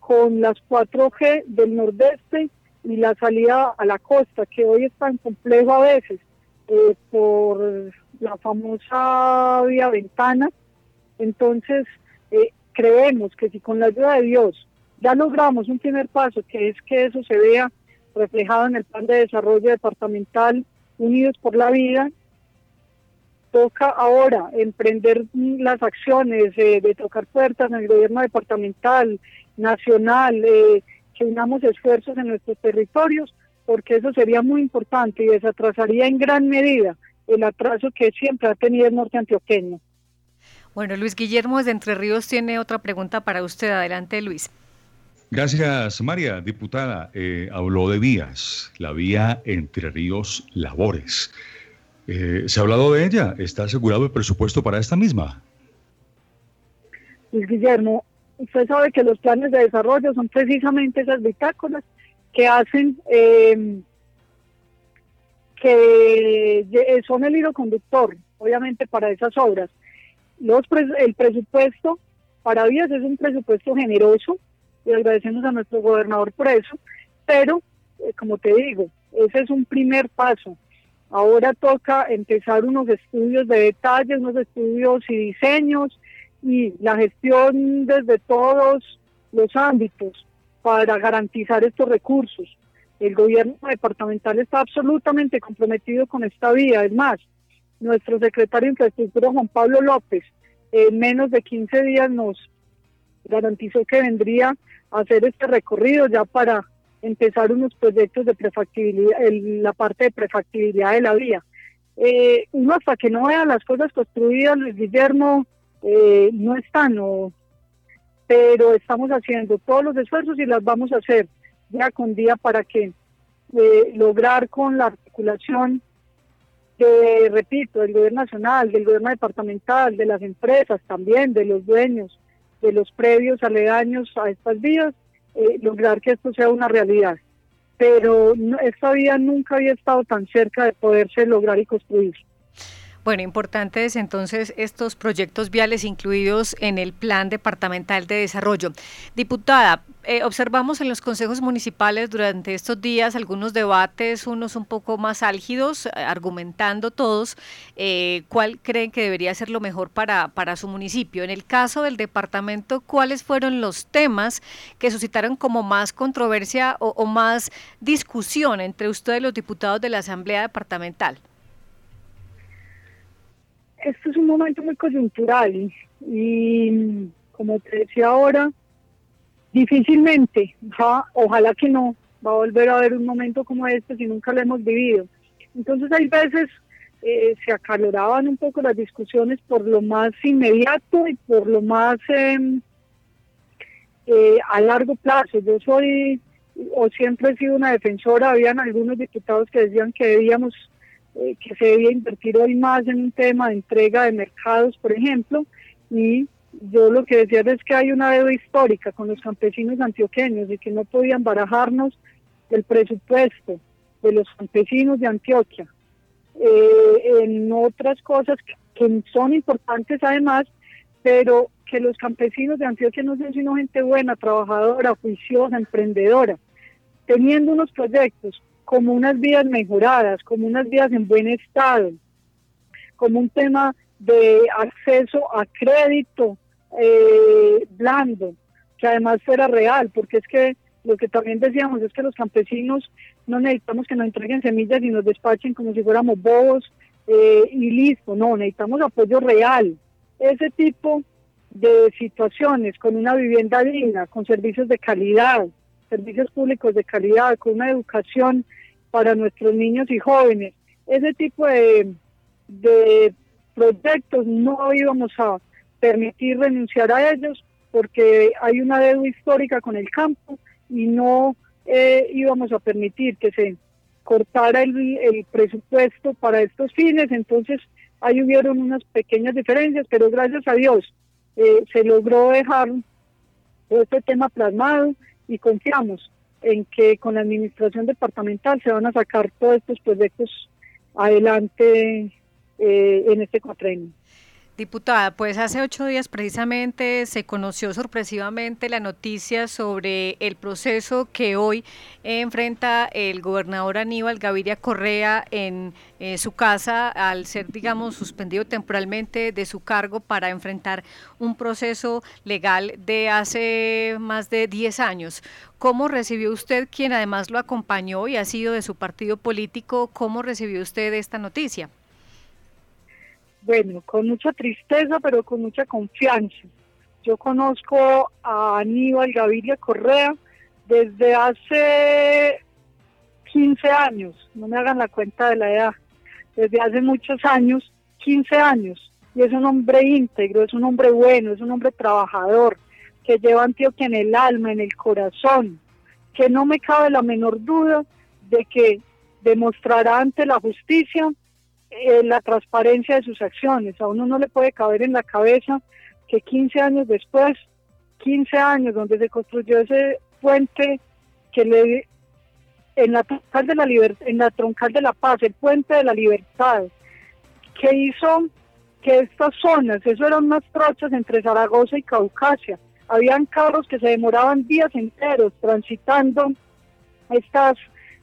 con las 4G del nordeste y la salida a la costa, que hoy es tan complejo a veces eh, por la famosa vía ventana. Entonces, eh, creemos que si con la ayuda de Dios ya logramos un primer paso, que es que eso se vea reflejado en el plan de desarrollo departamental Unidos por la Vida, toca ahora emprender las acciones de tocar puertas en el gobierno departamental, nacional, eh, que unamos esfuerzos en nuestros territorios, porque eso sería muy importante y desatrasaría en gran medida el atraso que siempre ha tenido el norte antioqueño. Bueno, Luis Guillermo desde Entre Ríos tiene otra pregunta para usted. Adelante, Luis. Gracias, María. Diputada, eh, habló de vías, la vía Entre Ríos Labores. Eh, ¿Se ha hablado de ella? ¿Está asegurado el presupuesto para esta misma? Luis Guillermo, usted sabe que los planes de desarrollo son precisamente esas bitácoras que hacen, eh, que son el hilo conductor, obviamente, para esas obras. Los el presupuesto para vías es un presupuesto generoso, y agradecemos a nuestro gobernador por eso, pero eh, como te digo, ese es un primer paso. Ahora toca empezar unos estudios de detalle, unos estudios y diseños y la gestión desde todos los ámbitos para garantizar estos recursos. El gobierno departamental está absolutamente comprometido con esta vía. Es más, nuestro secretario de Infraestructura, Juan Pablo López, en menos de 15 días nos garantizó que vendría hacer este recorrido ya para empezar unos proyectos de prefactibilidad, la parte de prefactibilidad de la vía. Eh, uno hasta que no vea las cosas construidas, Luis Guillermo, eh, no están, pero estamos haciendo todos los esfuerzos y las vamos a hacer día con día para que eh, lograr con la articulación de, repito, del gobierno nacional, del gobierno departamental, de las empresas también, de los dueños, de los previos aledaños a estas vías, eh, lograr que esto sea una realidad. Pero esta vía nunca había estado tan cerca de poderse lograr y construir. Bueno, importantes entonces estos proyectos viales incluidos en el Plan Departamental de Desarrollo. Diputada, eh, observamos en los consejos municipales durante estos días algunos debates, unos un poco más álgidos, eh, argumentando todos eh, cuál creen que debería ser lo mejor para, para su municipio. En el caso del departamento, ¿cuáles fueron los temas que suscitaron como más controversia o, o más discusión entre ustedes los diputados de la Asamblea Departamental? Esto es un momento muy coyuntural y como te decía ahora, difícilmente, ojalá que no, va a volver a haber un momento como este si nunca lo hemos vivido. Entonces hay veces eh, se acaloraban un poco las discusiones por lo más inmediato y por lo más em, eh, a largo plazo. Yo soy o siempre he sido una defensora, habían algunos diputados que decían que debíamos eh, que se debía invertir hoy más en un tema de entrega de mercados, por ejemplo, y yo lo que decía es que hay una deuda histórica con los campesinos antioqueños y que no podían barajarnos el presupuesto de los campesinos de Antioquia. Eh, en otras cosas que, son importantes además, pero que los campesinos de Antioquia no son sino gente buena, trabajadora, juiciosa, emprendedora, teniendo unos proyectos como unas vías mejoradas, como unas vías en buen estado, como un tema de acceso a crédito eh, blando, que además fuera real, porque es que lo que también decíamos es que los campesinos no necesitamos que nos entreguen semillas y nos despachen como si fuéramos bobos eh, y listo, no, necesitamos apoyo real. Ese tipo de situaciones con una vivienda digna, con servicios de calidad, servicios públicos de calidad, con una educación para nuestros niños y jóvenes, ese tipo de, proyectos no íbamos a permitir renunciar a ellos porque hay una deuda histórica con el campo y no eh, íbamos a permitir que se cortara el, presupuesto para estos fines, entonces ahí hubieron unas pequeñas diferencias, pero gracias a Dios eh, se logró dejar este tema plasmado y confiamos en que con la administración departamental se van a sacar todos estos proyectos adelante eh, en este cuatrenio. Diputada, pues hace ocho días precisamente se conoció sorpresivamente la noticia sobre el proceso que hoy enfrenta el gobernador Aníbal Gaviria Correa en eh, su casa al ser, digamos, suspendido temporalmente de su cargo para enfrentar un proceso legal de hace más de diez años. ¿Cómo recibió usted, quien además lo acompañó y ha sido de su partido político, cómo recibió usted esta noticia? Bueno, con mucha tristeza, pero con mucha confianza. Yo conozco a Aníbal Gaviria Correa desde hace 15 años, no me hagan la cuenta de la edad, desde hace muchos años, 15 años, y es un hombre íntegro, es un hombre bueno, es un hombre trabajador, que lleva a Antioquia en el alma, en el corazón, que no me cabe la menor duda de que demostrará ante la justicia eh, la transparencia de sus acciones. A uno no le puede caber en la cabeza que 15 años después, 15 años donde se construyó ese puente que le en la troncal de la en la troncal de la paz, el puente de la libertad, que hizo que estas zonas, eso eran unas trochas entre Zaragoza y Caucasia, habían carros que se demoraban días enteros transitando estas,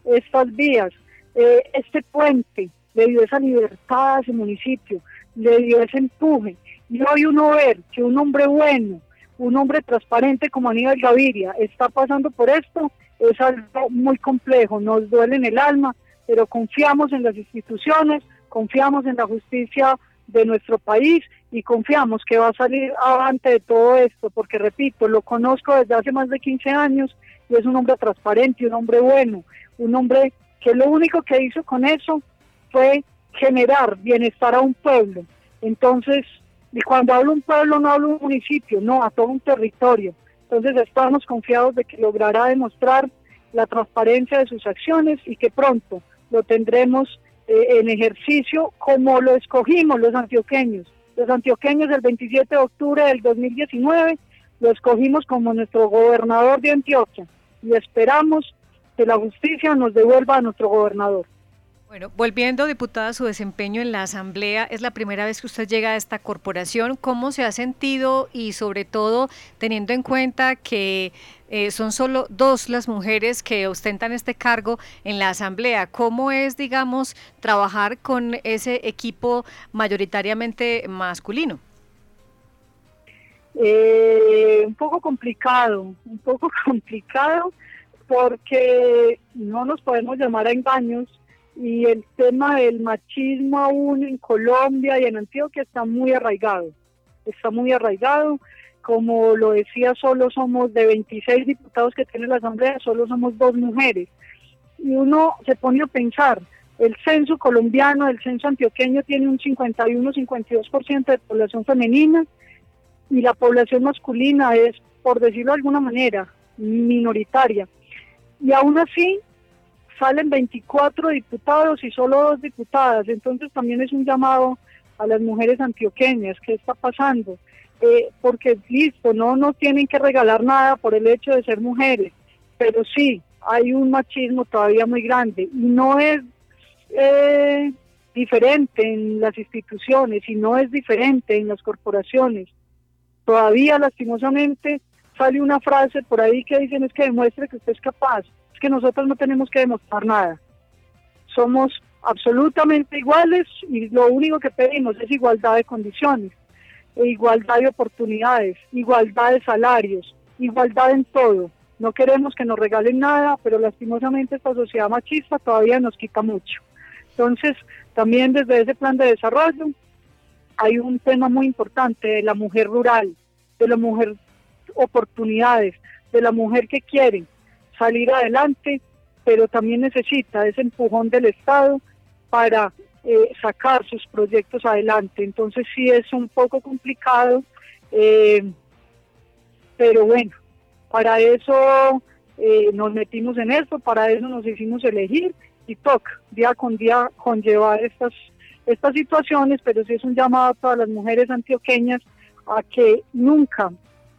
estas vías. Eh, este puente le dio esa libertad a ese municipio, le dio ese empuje. Y hoy uno ver que un hombre bueno, un hombre transparente como Aníbal Gaviria está pasando por esto, es algo muy complejo, nos duele en el alma, pero confiamos en las instituciones, confiamos en la justicia de nuestro país y confiamos que va a salir adelante de todo esto, porque repito, lo conozco desde hace más de 15 años y es un hombre transparente, un hombre bueno, un hombre que lo único que hizo con eso fue generar bienestar a un pueblo. Entonces, y cuando hablo un pueblo no hablo un municipio, no, a todo un territorio. Entonces estamos confiados de que logrará demostrar la transparencia de sus acciones y que pronto lo tendremos eh, en ejercicio como lo escogimos los antioqueños. Los antioqueños el 27 de octubre del 2019 lo escogimos como nuestro gobernador de Antioquia y esperamos que la justicia nos devuelva a nuestro gobernador. Bueno, volviendo, diputada, su desempeño en la Asamblea, es la primera vez que usted llega a esta corporación. ¿Cómo se ha sentido y sobre todo teniendo en cuenta que eh, son solo dos las mujeres que ostentan este cargo en la Asamblea? ¿Cómo es, digamos, trabajar con ese equipo mayoritariamente masculino? Eh, un poco complicado, un poco complicado porque no nos podemos llamar a engaños y el tema del machismo aún en Colombia y en Antioquia está muy arraigado, está muy arraigado. como lo decía, solo somos de 26 diputados que tiene la Asamblea, solo somos dos mujeres. Y uno se pone a pensar, el censo colombiano, el censo antioqueño tiene un 51-52% de población femenina y la población masculina es, por decirlo de alguna manera, minoritaria. Y aún así salen 24 diputados y solo dos diputadas. Entonces también es un llamado a las mujeres antioqueñas, ¿qué está pasando? Eh, porque listo, no nos tienen que regalar nada por el hecho de ser mujeres, pero sí, hay un machismo todavía muy grande y no es eh, diferente en las instituciones y no es diferente en las corporaciones. Todavía lastimosamente sale una frase por ahí que dicen es que demuestre que usted es capaz. Que nosotros no tenemos que demostrar nada. Somos absolutamente iguales y lo único que pedimos es igualdad de condiciones, igualdad de oportunidades, igualdad de salarios, igualdad en todo. No queremos que nos regalen nada, pero lastimosamente esta sociedad machista todavía nos quita mucho. Entonces, también desde ese plan de desarrollo hay un tema muy importante de la mujer rural, de la mujer oportunidades, de la mujer que quiere salir adelante, pero también necesita ese empujón del Estado para eh, sacar sus proyectos adelante. Entonces sí es un poco complicado, eh, pero bueno, para eso eh, nos metimos en esto, para eso nos hicimos elegir y toca día con día conllevar estas estas situaciones, pero sí es un llamado a todas las mujeres antioqueñas a que nunca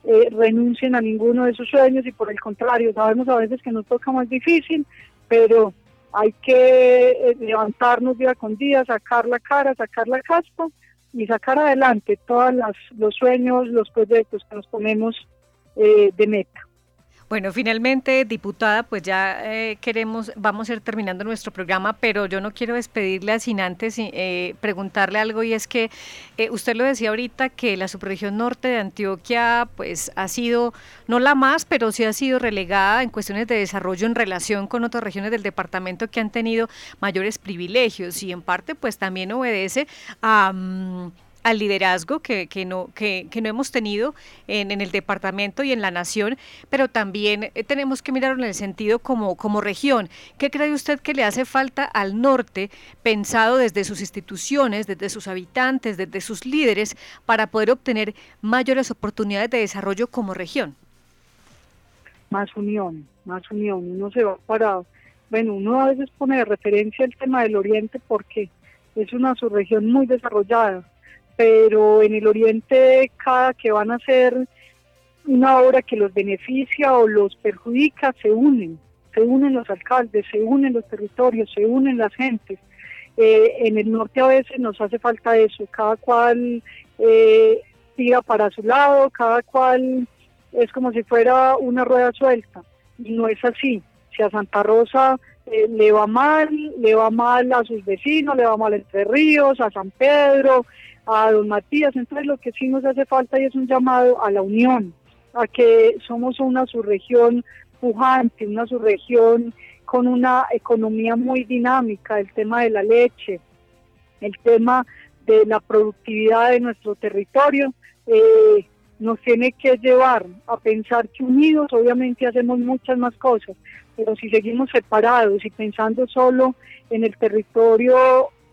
eh, renuncien a ninguno de sus sueños y por el contrario, sabemos a veces que nos toca más difícil, pero hay que eh, levantarnos día con día, sacar la cara, sacar la caspa y sacar adelante todos los sueños, los proyectos que nos ponemos eh, de meta. Bueno, finalmente, diputada, pues ya eh, queremos, vamos a ir terminando nuestro programa, pero yo no quiero despedirla sin antes eh, preguntarle algo y es que eh, usted lo decía ahorita que la subregión norte de Antioquia pues ha sido, no la más, pero sí ha sido relegada en cuestiones de desarrollo en relación con otras regiones del departamento que han tenido mayores privilegios y en parte pues también obedece a... Mm, al liderazgo que, que no, que, que, no hemos tenido en, en, el departamento y en la nación, pero también eh, tenemos que mirarlo en el sentido como, como región. ¿Qué cree usted que le hace falta al norte, pensado desde sus instituciones, desde sus habitantes, desde sus líderes, para poder obtener mayores oportunidades de desarrollo como región? Más unión, más unión. Uno se va para, bueno, uno a veces pone de referencia el tema del Oriente porque es una subregión muy desarrollada pero en el oriente cada que van a hacer una obra que los beneficia o los perjudica, se unen, se unen los alcaldes, se unen los territorios, se unen las gentes. Eh, en el norte a veces nos hace falta eso, cada cual eh, tira para su lado, cada cual es como si fuera una rueda suelta, y no es así. Si a Santa Rosa eh, le va mal, le va mal a sus vecinos, le va mal a Entre Ríos, a San Pedro, a don Matías. Entonces lo que sí nos hace falta es un llamado a la unión, a que somos una subregión pujante, una subregión con una economía muy dinámica, el tema de la leche, el tema de la productividad de nuestro territorio, eh, nos tiene que llevar a pensar que unidos obviamente hacemos muchas más cosas, pero si seguimos separados y pensando solo en el territorio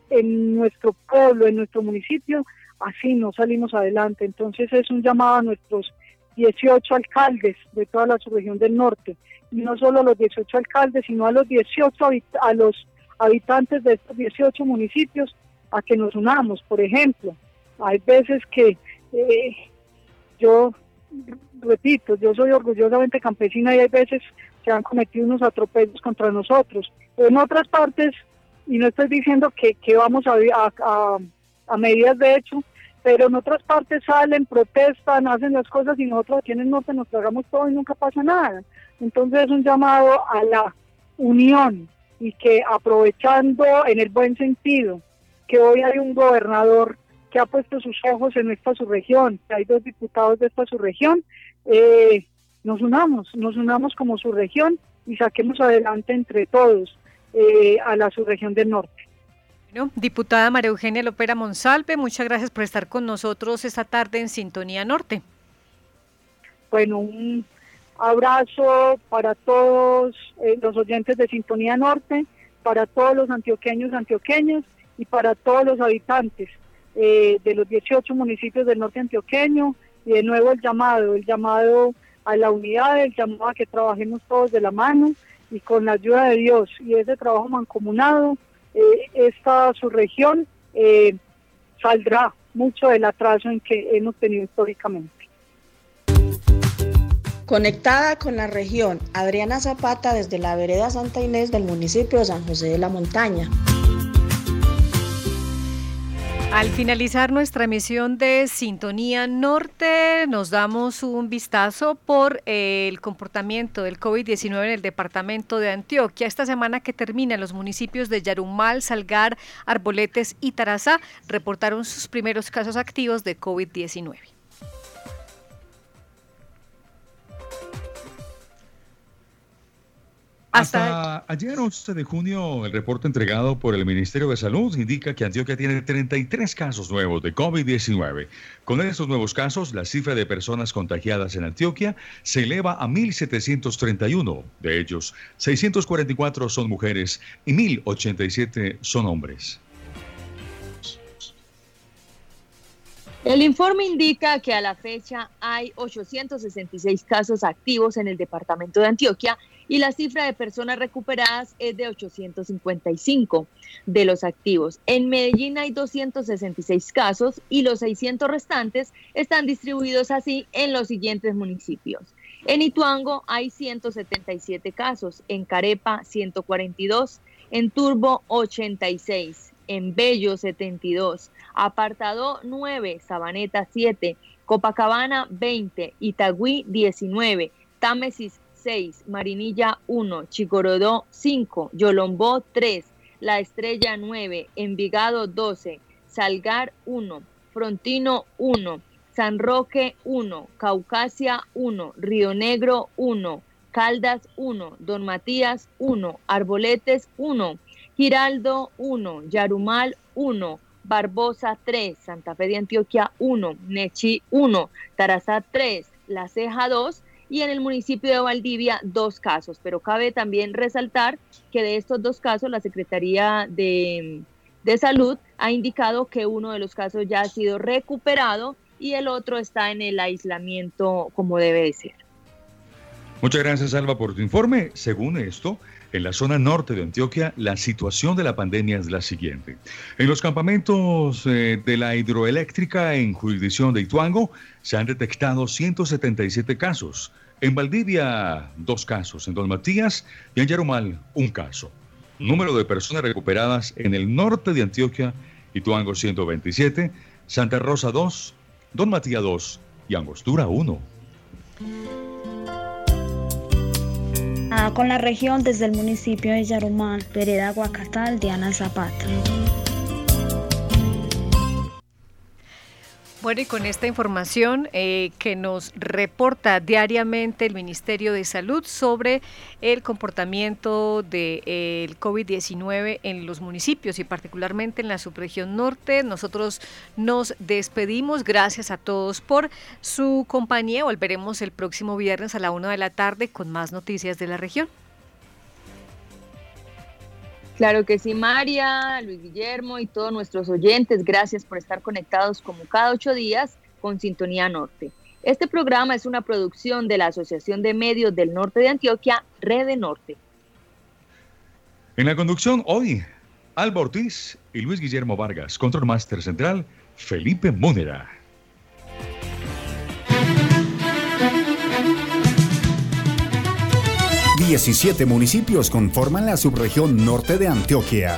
en nuestro pueblo, en nuestro municipio, así no salimos adelante. Entonces es un llamado a nuestros 18 alcaldes de toda la subregión del norte, y no solo a los 18 alcaldes, sino a los 18 a los habitantes de estos 18 municipios a que nos unamos. Por ejemplo, hay veces que eh, yo repito, yo soy orgullosamente campesina y hay veces se han cometido unos atropellos contra nosotros. En otras partes y no estoy diciendo que, vamos a, a, medidas de hecho, pero en otras partes salen, protestan, hacen las cosas y nosotros aquí en el norte nos tragamos todo y nunca pasa nada. Entonces es un llamado a la unión y que aprovechando en el buen sentido que hoy hay un gobernador que ha puesto sus ojos en esta subregión, que hay dos diputados de esta subregión, eh, nos unamos, nos unamos como subregión y saquemos adelante entre todos eh, a la subregión del norte. Bueno, diputada María Eugenia Lopera Monsalve, muchas gracias por estar con nosotros esta tarde en Sintonía Norte. bueno, un abrazo para todos eh, los oyentes de Sintonía Norte, para todos los antioqueños, antioqueñas y para todos los habitantes eh, de los 18 municipios del norte antioqueño y de nuevo el llamado, el llamado a la unidad, el llamado a que trabajemos todos de la mano y con la ayuda de Dios y ese trabajo mancomunado, eh, esta su región eh, saldrá mucho del atraso en que hemos tenido históricamente. Conectada con la región, Adriana Zapata desde la vereda Santa Inés del municipio de San José de la Montaña. Al finalizar nuestra emisión de Sintonía Norte, nos damos un vistazo por el comportamiento del COVID-19 en el departamento de Antioquia. Esta semana que termina, los municipios de Yarumal, Salgar, Arboletes y Tarazá reportaron sus primeros casos activos de COVID-19. Hasta, ayer, 11 de junio, el reporte entregado por el Ministerio de Salud indica que Antioquia tiene 33 casos nuevos de COVID-19. Con estos nuevos casos, la cifra de personas contagiadas en Antioquia se eleva a 1.731. De ellos, 644 son mujeres y 1.087 son hombres. El informe indica que a la fecha hay 866 casos activos en el departamento de Antioquia y la cifra de personas recuperadas es de 855 de los activos. En Medellín hay 266 casos y los 600 restantes están distribuidos así en los siguientes municipios. En Ituango hay 177 casos, en Carepa 142, en Turbo 86, en Bello 72, Apartado 9, Sabaneta 7, Copacabana 20, Itagüí 19, Támesis 6, Marinilla 1, Chicorodó 5, Yolombó 3, La Estrella 9, Envigado 12, Salgar 1, Frontino 1, San Roque 1, Caucasia 1, Río Negro 1, Caldas 1, Don Matías 1, Arboletes 1, Giraldo 1, Yarumal 1, Barbosa 3, Santa Fe de Antioquia 1, Nechi 1, Tarazá 3, La Ceja 2 y en el municipio de Valdivia dos casos. Pero cabe también resaltar que de estos dos casos la Secretaría de, de Salud ha indicado que uno de los casos ya ha sido recuperado y el otro está en el aislamiento como debe de ser. Muchas gracias, Alba, por tu informe. Según esto, en la zona norte de Antioquia, la situación de la pandemia es la siguiente. En los campamentos eh, de la hidroeléctrica en jurisdicción de Ituango se han detectado 177 casos. En Valdivia, dos casos. En Don Matías y en Yarumal, un caso. Número de personas recuperadas en el norte de Antioquia, Ituango 127, Santa Rosa 2, Don Matías 2 y Angostura 1. Ah, con la región desde el municipio de Yarumal, Vereda Guacatal, Diana Zapata. Bueno, y con esta información eh, que nos reporta diariamente el Ministerio de Salud sobre el comportamiento del de, COVID-19 en los municipios y particularmente en la subregión norte, nosotros nos despedimos. Gracias a todos por su compañía. Volveremos el próximo viernes a la una de la tarde con más noticias de la región. Claro que sí, María, Luis Guillermo y todos nuestros oyentes, gracias por estar conectados como cada ocho días con Sintonía Norte. Este programa es una producción de la Asociación de Medios del Norte de Antioquia, Red Norte. En la conducción hoy, Alba Ortiz y Luis Guillermo Vargas, Control Master Central, Felipe Múnera. 17 municipios conforman la subregión norte de Antioquia.